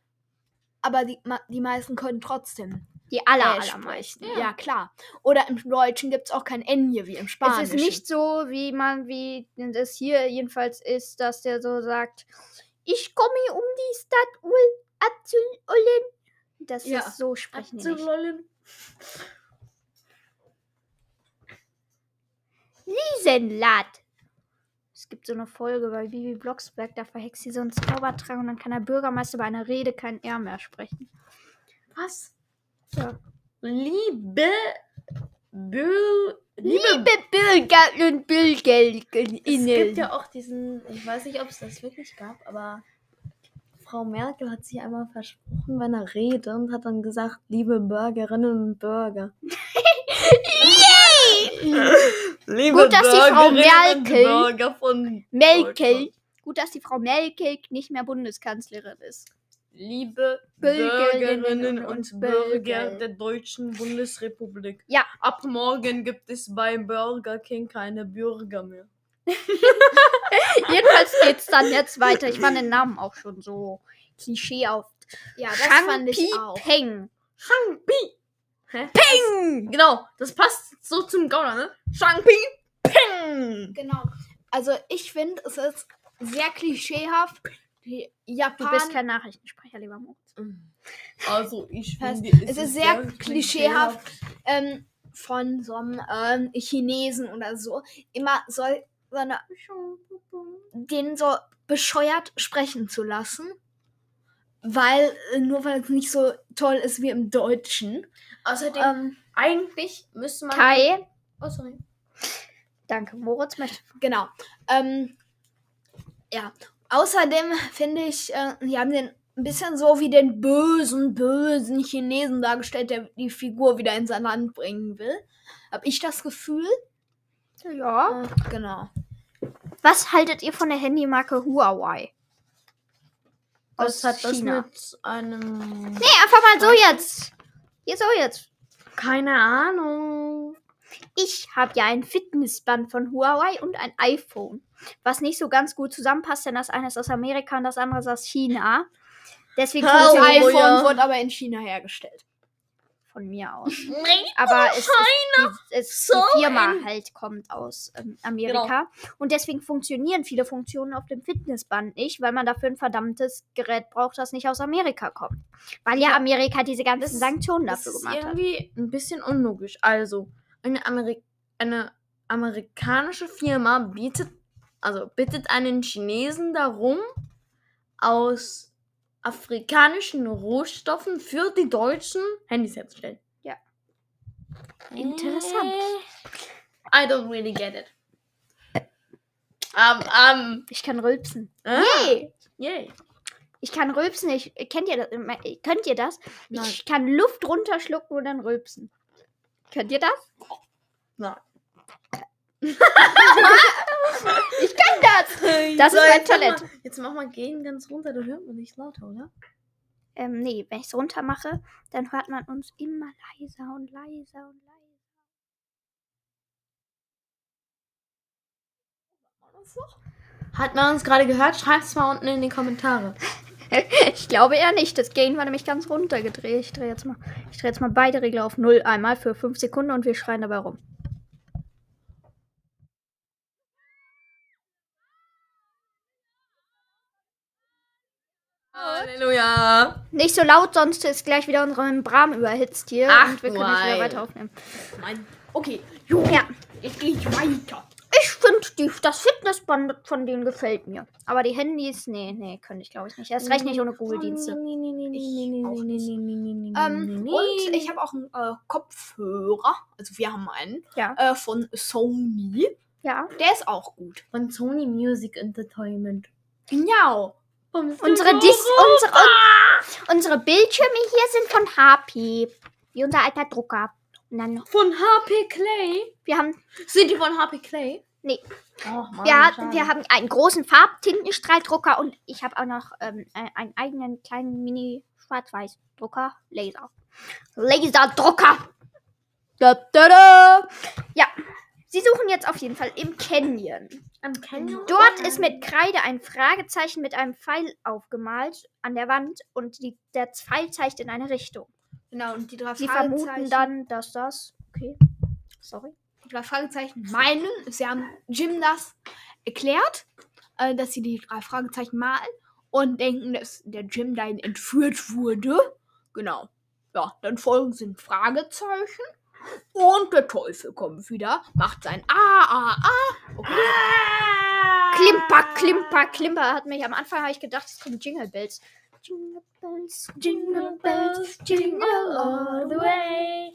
Speaker 4: aber die, die meisten können trotzdem
Speaker 2: Die aller, allermeisten.
Speaker 4: sprechen. Ja. klar. Oder im Deutschen gibt es auch kein Ende wie im Spanischen.
Speaker 2: Es ist nicht so, wie man, wie es hier jedenfalls ist, dass der so sagt, ich komme um die Stadt Das
Speaker 3: Ja.
Speaker 2: ist so sprechen.
Speaker 3: Abzulollen.
Speaker 2: Riesenlad. Es gibt so eine Folge bei Bibi Blocksberg, da verhext sie so einen Zaubertrank und dann kann der Bürgermeister bei einer Rede kein R mehr sprechen.
Speaker 3: Was?
Speaker 2: Ja.
Speaker 3: Liebe Bür
Speaker 2: Liebe Bürger und
Speaker 3: Es gibt
Speaker 2: Bürgerinnen.
Speaker 3: ja auch diesen, ich weiß nicht, ob es das wirklich gab, aber Frau Merkel hat sich einmal versprochen bei einer Rede und hat dann gesagt, liebe Bürgerinnen und Bürger. liebe
Speaker 2: Gut, dass die Frau
Speaker 3: Bürgerinnen und
Speaker 2: Merkel-
Speaker 3: Bürger von
Speaker 2: Merkel. Gut, dass die Frau Merkel nicht mehr Bundeskanzlerin ist.
Speaker 3: Liebe
Speaker 2: Bürgerinnen
Speaker 3: Bürgerinnen
Speaker 2: und
Speaker 3: und Bürger
Speaker 2: Bürger.
Speaker 3: der Deutschen Bundesrepublik.
Speaker 2: Ja.
Speaker 3: Ab morgen gibt es bei Burger King keine Bürger mehr.
Speaker 2: Jedenfalls geht's dann jetzt weiter. Ich fand den Namen auch schon so klischeehaft.
Speaker 4: ja, das
Speaker 2: Shang
Speaker 4: fand ich auch.
Speaker 2: Peng.
Speaker 3: Shang Pi. Hä? Ping! Genau, das passt so zum Gauner, ne? Shang Pi. Ping!
Speaker 4: Genau. Also ich finde, es ist sehr klischeehaft. Die
Speaker 2: Du
Speaker 4: Japan
Speaker 2: bist kein Nachrichtensprecher, lieber Moritz.
Speaker 3: Also, ich finde,
Speaker 4: es ist sehr klischeehaft. ähm, von so einem ähm, Chinesen oder so immer so, so eine, den so bescheuert sprechen zu lassen. Weil, äh, nur weil es nicht so toll ist wie im Deutschen.
Speaker 3: Außerdem,
Speaker 4: Ähm,
Speaker 3: eigentlich müsste man.
Speaker 2: Kai.
Speaker 3: Oh, sorry.
Speaker 2: Danke, Moritz möchte.
Speaker 4: genau. Ähm, ja. Außerdem finde ich, äh, die haben den ein bisschen so wie den bösen, bösen Chinesen dargestellt, der die Figur wieder in sein Land bringen will. Hab ich das Gefühl?
Speaker 2: Ja.
Speaker 4: Äh, genau.
Speaker 2: Was haltet ihr von der Handymarke Huawei?
Speaker 3: Was hat das
Speaker 2: China.
Speaker 3: mit einem.
Speaker 2: Nee, einfach mal so jetzt. Hier so jetzt.
Speaker 3: Keine Ahnung.
Speaker 2: Ich habe ja ein Fitnessband von Huawei und ein iPhone. Was nicht so ganz gut zusammenpasst, denn das eine ist aus Amerika und das andere ist aus China. Deswegen
Speaker 4: Das iPhone
Speaker 3: ja.
Speaker 4: wurde aber in China hergestellt.
Speaker 2: Von mir aus. Aber es ist, die, es,
Speaker 3: So
Speaker 2: die Firma halt kommt aus ähm, Amerika. Und deswegen funktionieren viele Funktionen auf dem Fitnessband nicht, weil man dafür ein verdammtes Gerät braucht, das nicht aus Amerika kommt. Weil ja,
Speaker 3: Ja,
Speaker 2: Amerika diese ganzen
Speaker 3: das-
Speaker 2: Sanktionen
Speaker 3: Das
Speaker 2: dafür
Speaker 3: ist
Speaker 2: gemacht hat.
Speaker 3: irgendwie ein bisschen unlogisch. Also, eine, Ameri eine amerikanische Firma bietet, also bittet einen Chinesen darum, aus afrikanischen Rohstoffen für die Deutschen Handys herzustellen.
Speaker 2: Interessant.
Speaker 3: I don't really get it. Um, um,
Speaker 2: Ich kann rülpsen.
Speaker 3: ah,
Speaker 2: Hey!
Speaker 3: yay.
Speaker 2: Ich kann rülpsen. Ich, kennt ihr das? Könnt ihr das?
Speaker 3: Nein.
Speaker 2: Ich kann Luft runterschlucken und dann rülpsen. Könnt ihr das?
Speaker 3: Nein.
Speaker 2: Ich kann das! Das ist mein
Speaker 3: mach
Speaker 2: Talent.
Speaker 3: Mal, jetzt mach mal gehen ganz runter, dann hört man nicht lauter, oder?
Speaker 2: Ähm, nee, wenn ich es runter mache, dann hört man uns immer leiser und leiser und leiser.
Speaker 3: Hat man uns gerade gehört? Schreibt's mal unten in die Kommentare.
Speaker 2: Ich glaube eher nicht. Das Gain war nämlich ganz runtergedreht. Ich drehe jetzt mal, ich drehe jetzt mal beide Regler auf 0 einmal für 5 Sekunden und wir schreien dabei rum.
Speaker 3: Halleluja.
Speaker 2: Nicht so laut, sonst ist gleich wieder unsere Membran überhitzt hier
Speaker 3: Ach,
Speaker 2: und wir können nicht wieder weiter aufnehmen.
Speaker 4: Nein. Okay,
Speaker 2: Ja,
Speaker 4: jetzt gehe ich weiter.
Speaker 2: ich finde das Fitnessband von denen gefällt mir. Aber die Handys, nee, nee, könnte ich glaube ich nicht. Erst recht nicht ohne Google-Dienste.
Speaker 4: Ähm, und ich habe auch einen äh, Kopfhörer. Also wir haben einen.
Speaker 2: Ja.
Speaker 4: Äh, von Sony.
Speaker 2: Ja.
Speaker 4: Der ist auch gut.
Speaker 3: Von Sony Music Entertainment.
Speaker 4: Genau.
Speaker 2: Unsere, Dis unsere, unsere Bildschirme hier sind von HP. Wie unser alter Drucker. Und dann noch,
Speaker 3: Von HP Clay.
Speaker 2: wir haben,
Speaker 3: Sind die von HP Clay?
Speaker 2: Nee.
Speaker 3: Oh, Mann,
Speaker 2: wir, hatten, wir haben einen großen Farbtintenstrahldrucker und ich habe auch noch ähm, äh, einen eigenen kleinen Mini-Schwarz-Weiß-Drucker. Laser. Laserdrucker. Da, da, da. Ja. Sie suchen jetzt auf jeden Fall im Canyon.
Speaker 3: Am Canyon.
Speaker 2: Dort ist mit Kreide ein Fragezeichen mit einem Pfeil aufgemalt an der Wand und die, der Pfeil zeigt in eine Richtung.
Speaker 4: Genau, und die drei
Speaker 2: Sie vermuten dann, dass das. Okay. Sorry.
Speaker 4: Die drei Fragezeichen meinen, sie haben Jim das erklärt, äh, dass sie die drei Fragezeichen malen und denken, dass der Jim dahin entführt wurde. Genau. Ja, dann folgen sind Fragezeichen und der Teufel kommt wieder, macht sein A, A, A. Okay.
Speaker 2: Klimper, Klimper, Klimper hat mich am Anfang habe ich gedacht, es kommen Jingle Bells. Jingle Bells, Jingle Bells, Jingle all the way.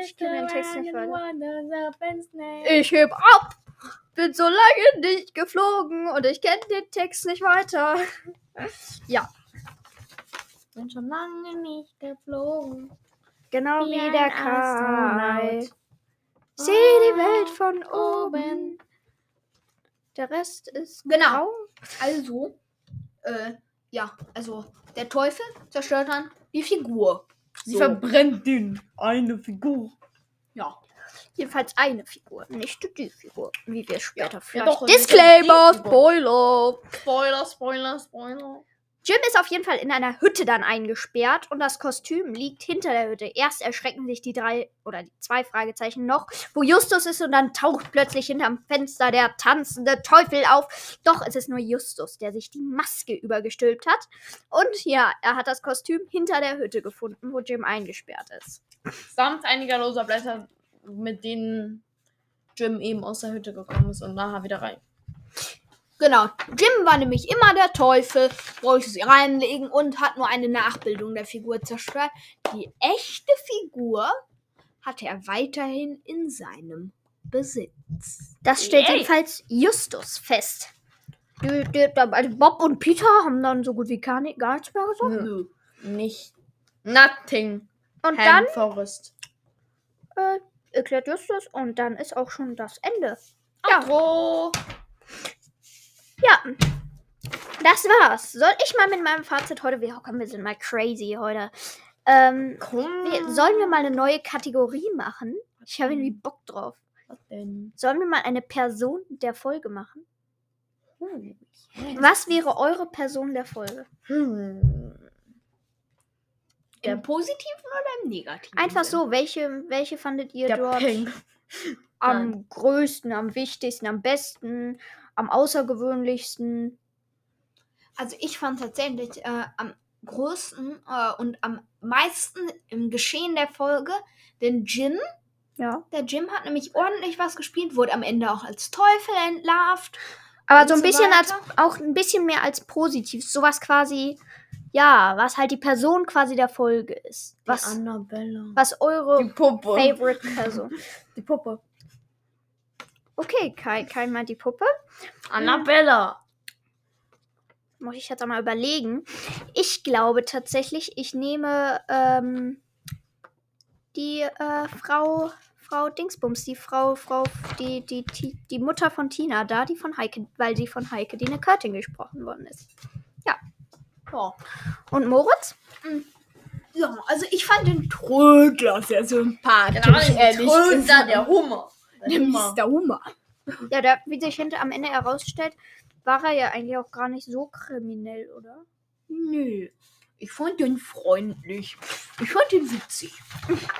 Speaker 2: Ich kenn den Text nicht weiter. Ich heb ab, bin so lange nicht geflogen und ich kenne den Text nicht weiter. Ja,
Speaker 3: Bin schon lange nicht geflogen.
Speaker 2: Genau wie,
Speaker 3: Wie
Speaker 2: der Kai. Sieh die Welt von oben. Der Rest ist
Speaker 4: Genau.
Speaker 2: grau.
Speaker 4: Also, äh, ja, also der Teufel zerstört dann die Figur.
Speaker 3: Sie
Speaker 4: So.
Speaker 3: verbrennt ihn. Eine Figur.
Speaker 4: Ja.
Speaker 2: Jedenfalls eine Figur, nicht die Figur, wie wir später
Speaker 3: Ja,
Speaker 2: vielleicht.
Speaker 3: doch, nicht
Speaker 2: Disclaimer. Spoiler.
Speaker 3: Spoiler, Spoiler, Spoiler.
Speaker 2: Jim ist auf jeden Fall in einer Hütte dann eingesperrt und das Kostüm liegt hinter der Hütte. Erst erschrecken sich die drei oder die zwei Fragezeichen noch, wo Justus ist und dann taucht plötzlich hinterm Fenster der tanzende Teufel auf. Doch es ist nur Justus, der sich die Maske übergestülpt hat. Und ja, er hat das Kostüm hinter der Hütte gefunden, wo Jim eingesperrt ist.
Speaker 3: Samt einiger loser Blätter, mit denen Jim eben aus der Hütte gekommen ist und nachher wieder rein.
Speaker 4: Genau. Jim war nämlich immer der Teufel, wollte sie reinlegen und hat nur eine Nachbildung der Figur zerstört. Die echte Figur hatte er weiterhin in seinem Besitz.
Speaker 2: Das stellt
Speaker 3: Yay.
Speaker 2: jedenfalls Justus fest. Die, die, also Bob und Peter haben dann so gut wie gar, nicht, gar nichts mehr gesagt.
Speaker 4: Nö.
Speaker 3: Nicht. Nothing.
Speaker 2: Und
Speaker 3: Ham
Speaker 2: dann
Speaker 3: Forest.
Speaker 2: äh, erklärt Justus und dann ist auch schon das Ende.
Speaker 3: Ja. Outro.
Speaker 2: Ja, das war's. Soll ich mal mit meinem Fazit heute, wir, komm, wir sind mal crazy heute. Ähm, wir, sollen wir mal eine neue Kategorie machen? Ich habe irgendwie Bock drauf.
Speaker 3: Was denn?
Speaker 2: Sollen wir mal eine Person der Folge machen?
Speaker 3: Hm.
Speaker 2: Was wäre eure Person der Folge?
Speaker 3: Hm.
Speaker 4: Im positiven oder im negativen?
Speaker 2: Einfach so, welche, welche fandet ihr
Speaker 3: Der
Speaker 2: dort
Speaker 3: Peng.
Speaker 2: am größten, am wichtigsten, am besten, am außergewöhnlichsten?
Speaker 4: Also ich fand tatsächlich äh, am größten äh, und am meisten im Geschehen der Folge den Jin.
Speaker 2: Ja.
Speaker 4: Der Jim hat nämlich ordentlich was gespielt, wurde am Ende auch als Teufel entlarvt.
Speaker 2: Aber so ein
Speaker 4: so
Speaker 2: bisschen als,
Speaker 4: weiter.
Speaker 2: auch ein bisschen mehr als positiv. Sowas quasi, ja, was halt die Person quasi der Folge ist.
Speaker 3: Was?
Speaker 2: Was,
Speaker 3: Annabella.
Speaker 2: was eure
Speaker 3: Die Puppe.
Speaker 2: Favorite Person.
Speaker 3: Die Puppe.
Speaker 2: Okay, Kai, Kai meint die Puppe.
Speaker 3: Annabella.
Speaker 2: Muss ich jetzt einmal überlegen. Ich glaube tatsächlich, ich nehme ähm, die äh, Frau, Frau Dingsbums, die Frau, Frau, die, die, die, die Mutter von Tina da, die von Heike, weil sie von Heike, die eine Curtin gesprochen worden ist.
Speaker 4: Ja.
Speaker 2: Und Moritz?
Speaker 4: ja, also ich fand den Trödler sehr sympathisch,
Speaker 3: Genau,
Speaker 4: ehrlich
Speaker 3: Trödler, der Hummer.
Speaker 4: Der Mr. Hummer.
Speaker 2: Ja, der, wie sich hinter am Ende herausstellt, war er ja eigentlich auch gar nicht so kriminell, oder?
Speaker 4: Nö. Ich fand den freundlich. Ich fand den witzig.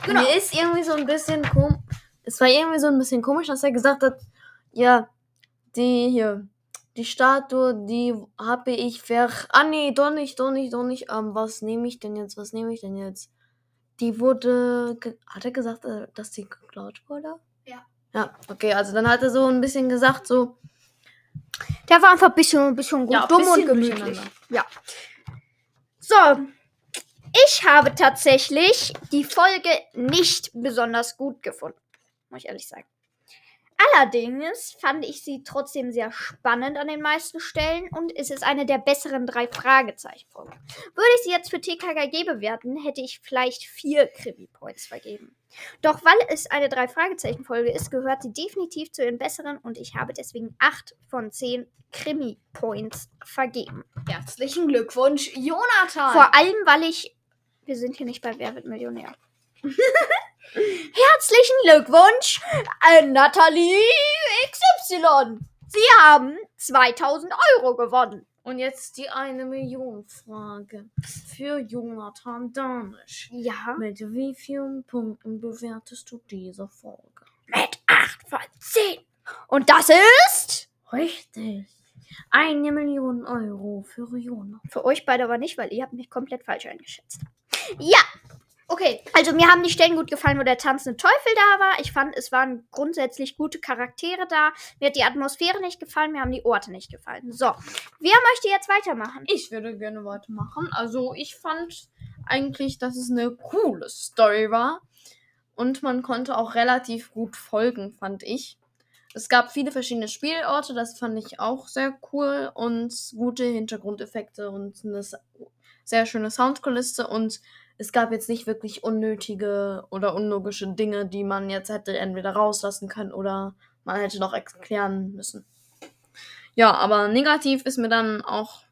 Speaker 3: Genau. Mir ist irgendwie so ein bisschen komisch. Es war irgendwie so ein bisschen komisch, dass er gesagt hat, ja, die hier, die Statue, die habe ich ver... Ah nee, doch nicht, doch nicht, doch nicht. Ähm, was nehme ich denn jetzt? Was nehme ich denn jetzt? Die wurde... Hat er gesagt, äh, dass die geklaut wurde?
Speaker 4: Ja.
Speaker 3: Ja, okay, also dann hat er so ein bisschen gesagt, so,
Speaker 2: Der war einfach ein bisschen, ein bisschen
Speaker 3: Ja,
Speaker 2: dumm
Speaker 3: bisschen
Speaker 2: und gemütlich. Ja. So. Ich habe tatsächlich die Folge nicht besonders gut gefunden. Muss ich ehrlich sagen. Allerdings fand ich sie trotzdem sehr spannend an den meisten Stellen und es ist eine der besseren drei Fragezeichen-Folgen. Würde ich sie jetzt für TKKG bewerten, hätte ich vielleicht vier Krimi-Points vergeben. Doch weil es eine drei Fragezeichen-Folge ist, gehört sie definitiv zu den besseren und ich habe deswegen acht von zehn Krimi-Points vergeben.
Speaker 4: Herzlichen Glückwunsch, Jonathan.
Speaker 2: Vor allem, weil ich. Wir sind hier nicht bei Wer wird Millionär. Herzlichen Glückwunsch an Nathalie XY. Sie haben 2000 Euro gewonnen.
Speaker 3: Und jetzt die eine Million Frage für Jonathan Danisch.
Speaker 2: Ja.
Speaker 3: Mit wie vielen Punkten bewertest du diese Folge?
Speaker 2: Mit 8 von 10. Und das ist
Speaker 3: Richtig. Eine Million Euro für Jonathan.
Speaker 2: für euch beide aber nicht, weil ihr habt mich komplett falsch eingeschätzt. Ja. Okay, also mir haben die Stellen gut gefallen, wo der tanzende Teufel da war. Ich fand, es waren grundsätzlich gute Charaktere da. Mir hat die Atmosphäre nicht gefallen, mir haben die Orte nicht gefallen. So, wer möchte jetzt weitermachen?
Speaker 3: Ich würde gerne weitermachen. Also ich fand eigentlich, dass es eine coole Story war. Und man konnte auch relativ gut folgen, fand ich. Es gab viele verschiedene Spielorte, das fand ich auch sehr cool. Und gute Hintergrundeffekte und eine sehr schöne Soundkulisse. Und es gab jetzt nicht wirklich unnötige oder unlogische Dinge, die man jetzt hätte entweder rauslassen können oder man hätte noch erklären müssen. Ja, aber negativ ist mir dann auch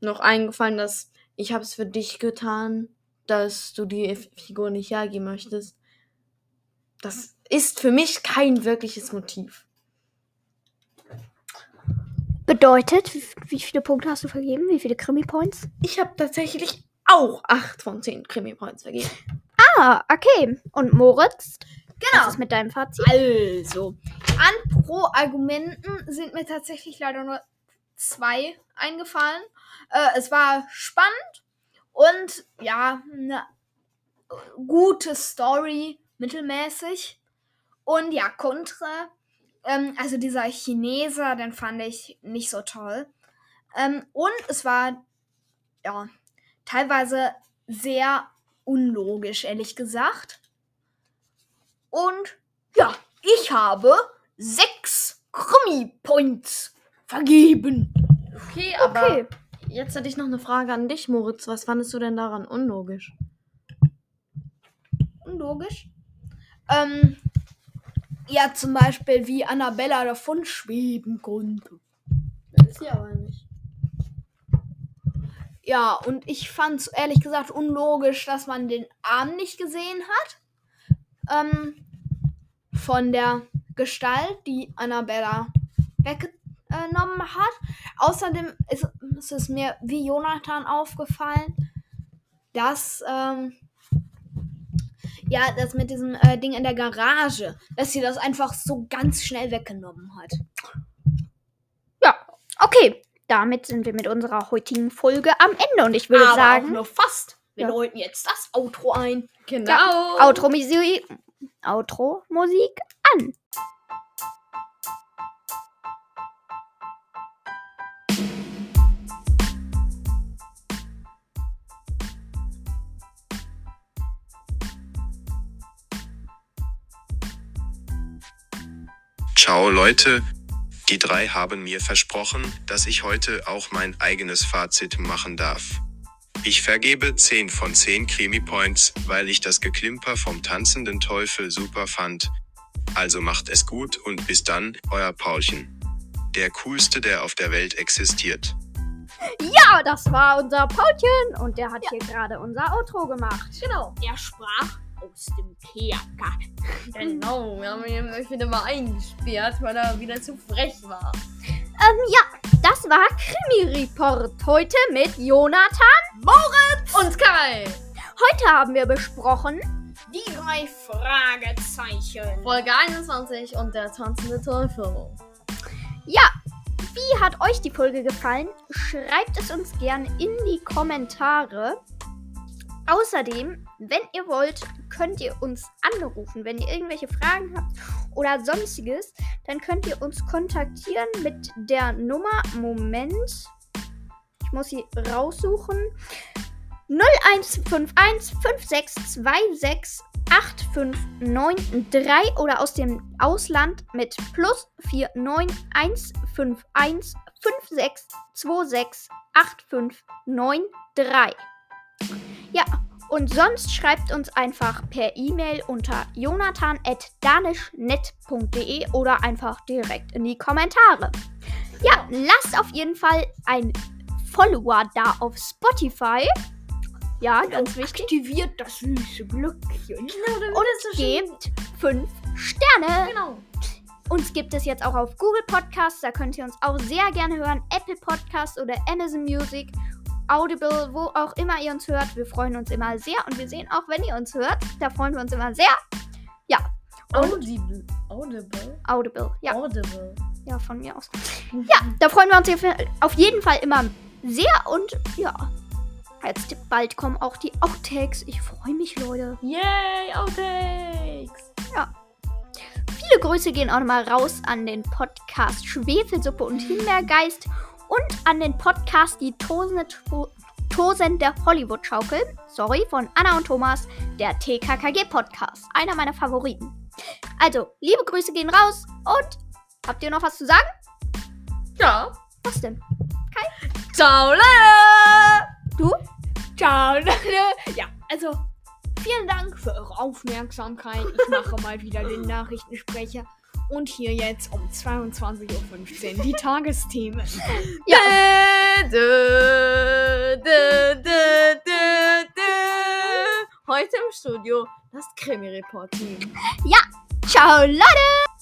Speaker 3: noch eingefallen, dass ich habe es für dich getan, dass du die Figur nicht hergeben möchtest. Das ist für mich kein wirkliches Motiv.
Speaker 2: Bedeutet, wie, wie viele Punkte hast du vergeben? Wie viele Krimi-Points?
Speaker 3: Ich habe tatsächlich auch 8 von 10 Krimi-Points vergeben.
Speaker 2: Ah, okay. Und Moritz?
Speaker 4: Genau.
Speaker 2: Was ist mit deinem Fazit?
Speaker 4: Also, an Pro-Argumenten sind mir tatsächlich leider nur zwei eingefallen. Äh, es war spannend und ja, eine gute Story, mittelmäßig. Und ja, Kontra. Ähm, also dieser Chineser, den fand ich nicht so toll. Ähm, und es war ja teilweise sehr unlogisch, ehrlich gesagt. Und ja, ich habe sechs Krimi-Points vergeben.
Speaker 3: Okay, aber
Speaker 2: Okay.
Speaker 3: jetzt hätte ich noch eine Frage an dich, Moritz. Was fandest du denn daran unlogisch?
Speaker 4: Unlogisch. Ähm, ja, zum Beispiel, wie Annabella davon schweben konnte.
Speaker 3: Ist sie aber nicht.
Speaker 4: Ja, und ich fand es ehrlich gesagt unlogisch, dass man den Arm nicht gesehen hat. Ähm, von der Gestalt, die Annabella weggenommen hat. Außerdem ist, ist es mir wie Jonathan aufgefallen, dass, ähm, ja, das mit diesem äh, Ding in der Garage, dass sie das einfach so ganz schnell weggenommen hat.
Speaker 2: Ja, okay. Damit sind wir mit unserer heutigen Folge am Ende. Und ich würde
Speaker 4: Aber auch
Speaker 2: sagen,
Speaker 4: nur fast. Wir
Speaker 2: Ja.
Speaker 4: läuten jetzt das Outro ein.
Speaker 3: Genau.
Speaker 2: Outro-Musik Outro -Musik an.
Speaker 1: Ciao Leute. Die drei haben mir versprochen, dass ich heute auch mein eigenes Fazit machen darf. Ich vergebe 10 von 10 Krimi Points, weil ich das Geklimper vom tanzenden Teufel super fand. Also macht es gut und bis dann, euer Paulchen. Der coolste, der auf der Welt existiert.
Speaker 2: Ja, das war unser Paulchen. Und der hat hier gerade unser Outro gemacht.
Speaker 4: Genau. Er sprach aus dem Kerker.
Speaker 3: Genau, wir haben ihn euch wieder mal eingesperrt, weil er wieder zu frech war.
Speaker 2: Ähm, ja, das war Krimi-Report heute mit Jonathan.
Speaker 3: Und Kai!
Speaker 2: Heute haben wir besprochen,
Speaker 4: Die drei Fragezeichen.
Speaker 3: Folge 21 und der tanzende Teufel.
Speaker 2: ja, wie hat euch die Folge gefallen? Schreibt es uns gern in die Kommentare. Außerdem, wenn ihr wollt, könnt ihr uns anrufen. Wenn ihr irgendwelche Fragen habt oder sonstiges, dann könnt ihr uns kontaktieren mit der Nummer. Moment. Ich muss sie raussuchen. 0151 5626 8593 oder aus dem Ausland mit plus 49151 5626 8593. Ja, und sonst schreibt uns einfach per E-Mail unter jonathan.danischnet.de oder einfach direkt in die Kommentare. Ja, lasst auf jeden Fall ein Follower da auf Spotify. Ja, ganz wichtig.
Speaker 4: Aktiviert das süße Glöckchen.
Speaker 2: Und gebt 5 Sterne.
Speaker 3: Genau.
Speaker 2: Uns gibt es jetzt auch auf Google Podcasts, da könnt ihr uns auch sehr gerne hören. Apple Podcasts oder Amazon Music, Audible, wo auch immer ihr uns hört. Wir freuen uns immer sehr und wir sehen auch, wenn ihr uns hört. Da freuen wir uns immer sehr. Ja. Und
Speaker 3: Audible. Audible.
Speaker 2: Audible, ja.
Speaker 3: Audible.
Speaker 2: Ja, von mir aus. Ja, da freuen wir uns auf- jeden Fall immer sehr und ja. Jetzt bald kommen auch die Outtakes. Ich freue mich, Leute.
Speaker 3: Yay, Outtakes.
Speaker 2: Viele Grüße gehen auch nochmal raus an den Podcast Schwefelsuppe und Himbeergeist und an den Podcast Die tosende, to tosende Hollywood-Schaukel. Sorry, von Anna und Thomas, der TKKG-Podcast. Einer meiner Favoriten. Also, liebe Grüße gehen raus und habt ihr noch was zu sagen?
Speaker 3: Ja.
Speaker 2: Was denn?
Speaker 3: Ciao, Leute.
Speaker 2: Du?
Speaker 4: Ciao, Leute. Ja, also vielen Dank für eure Aufmerksamkeit. Ich mache mal wieder den Nachrichtensprecher. Und hier jetzt um 22.15 Uhr die Tagesthemen.
Speaker 2: Ja.
Speaker 3: Dö, dö, dö, dö, dö. Heute im Studio das Krimi-Report-Team.
Speaker 2: Ciao, Leute!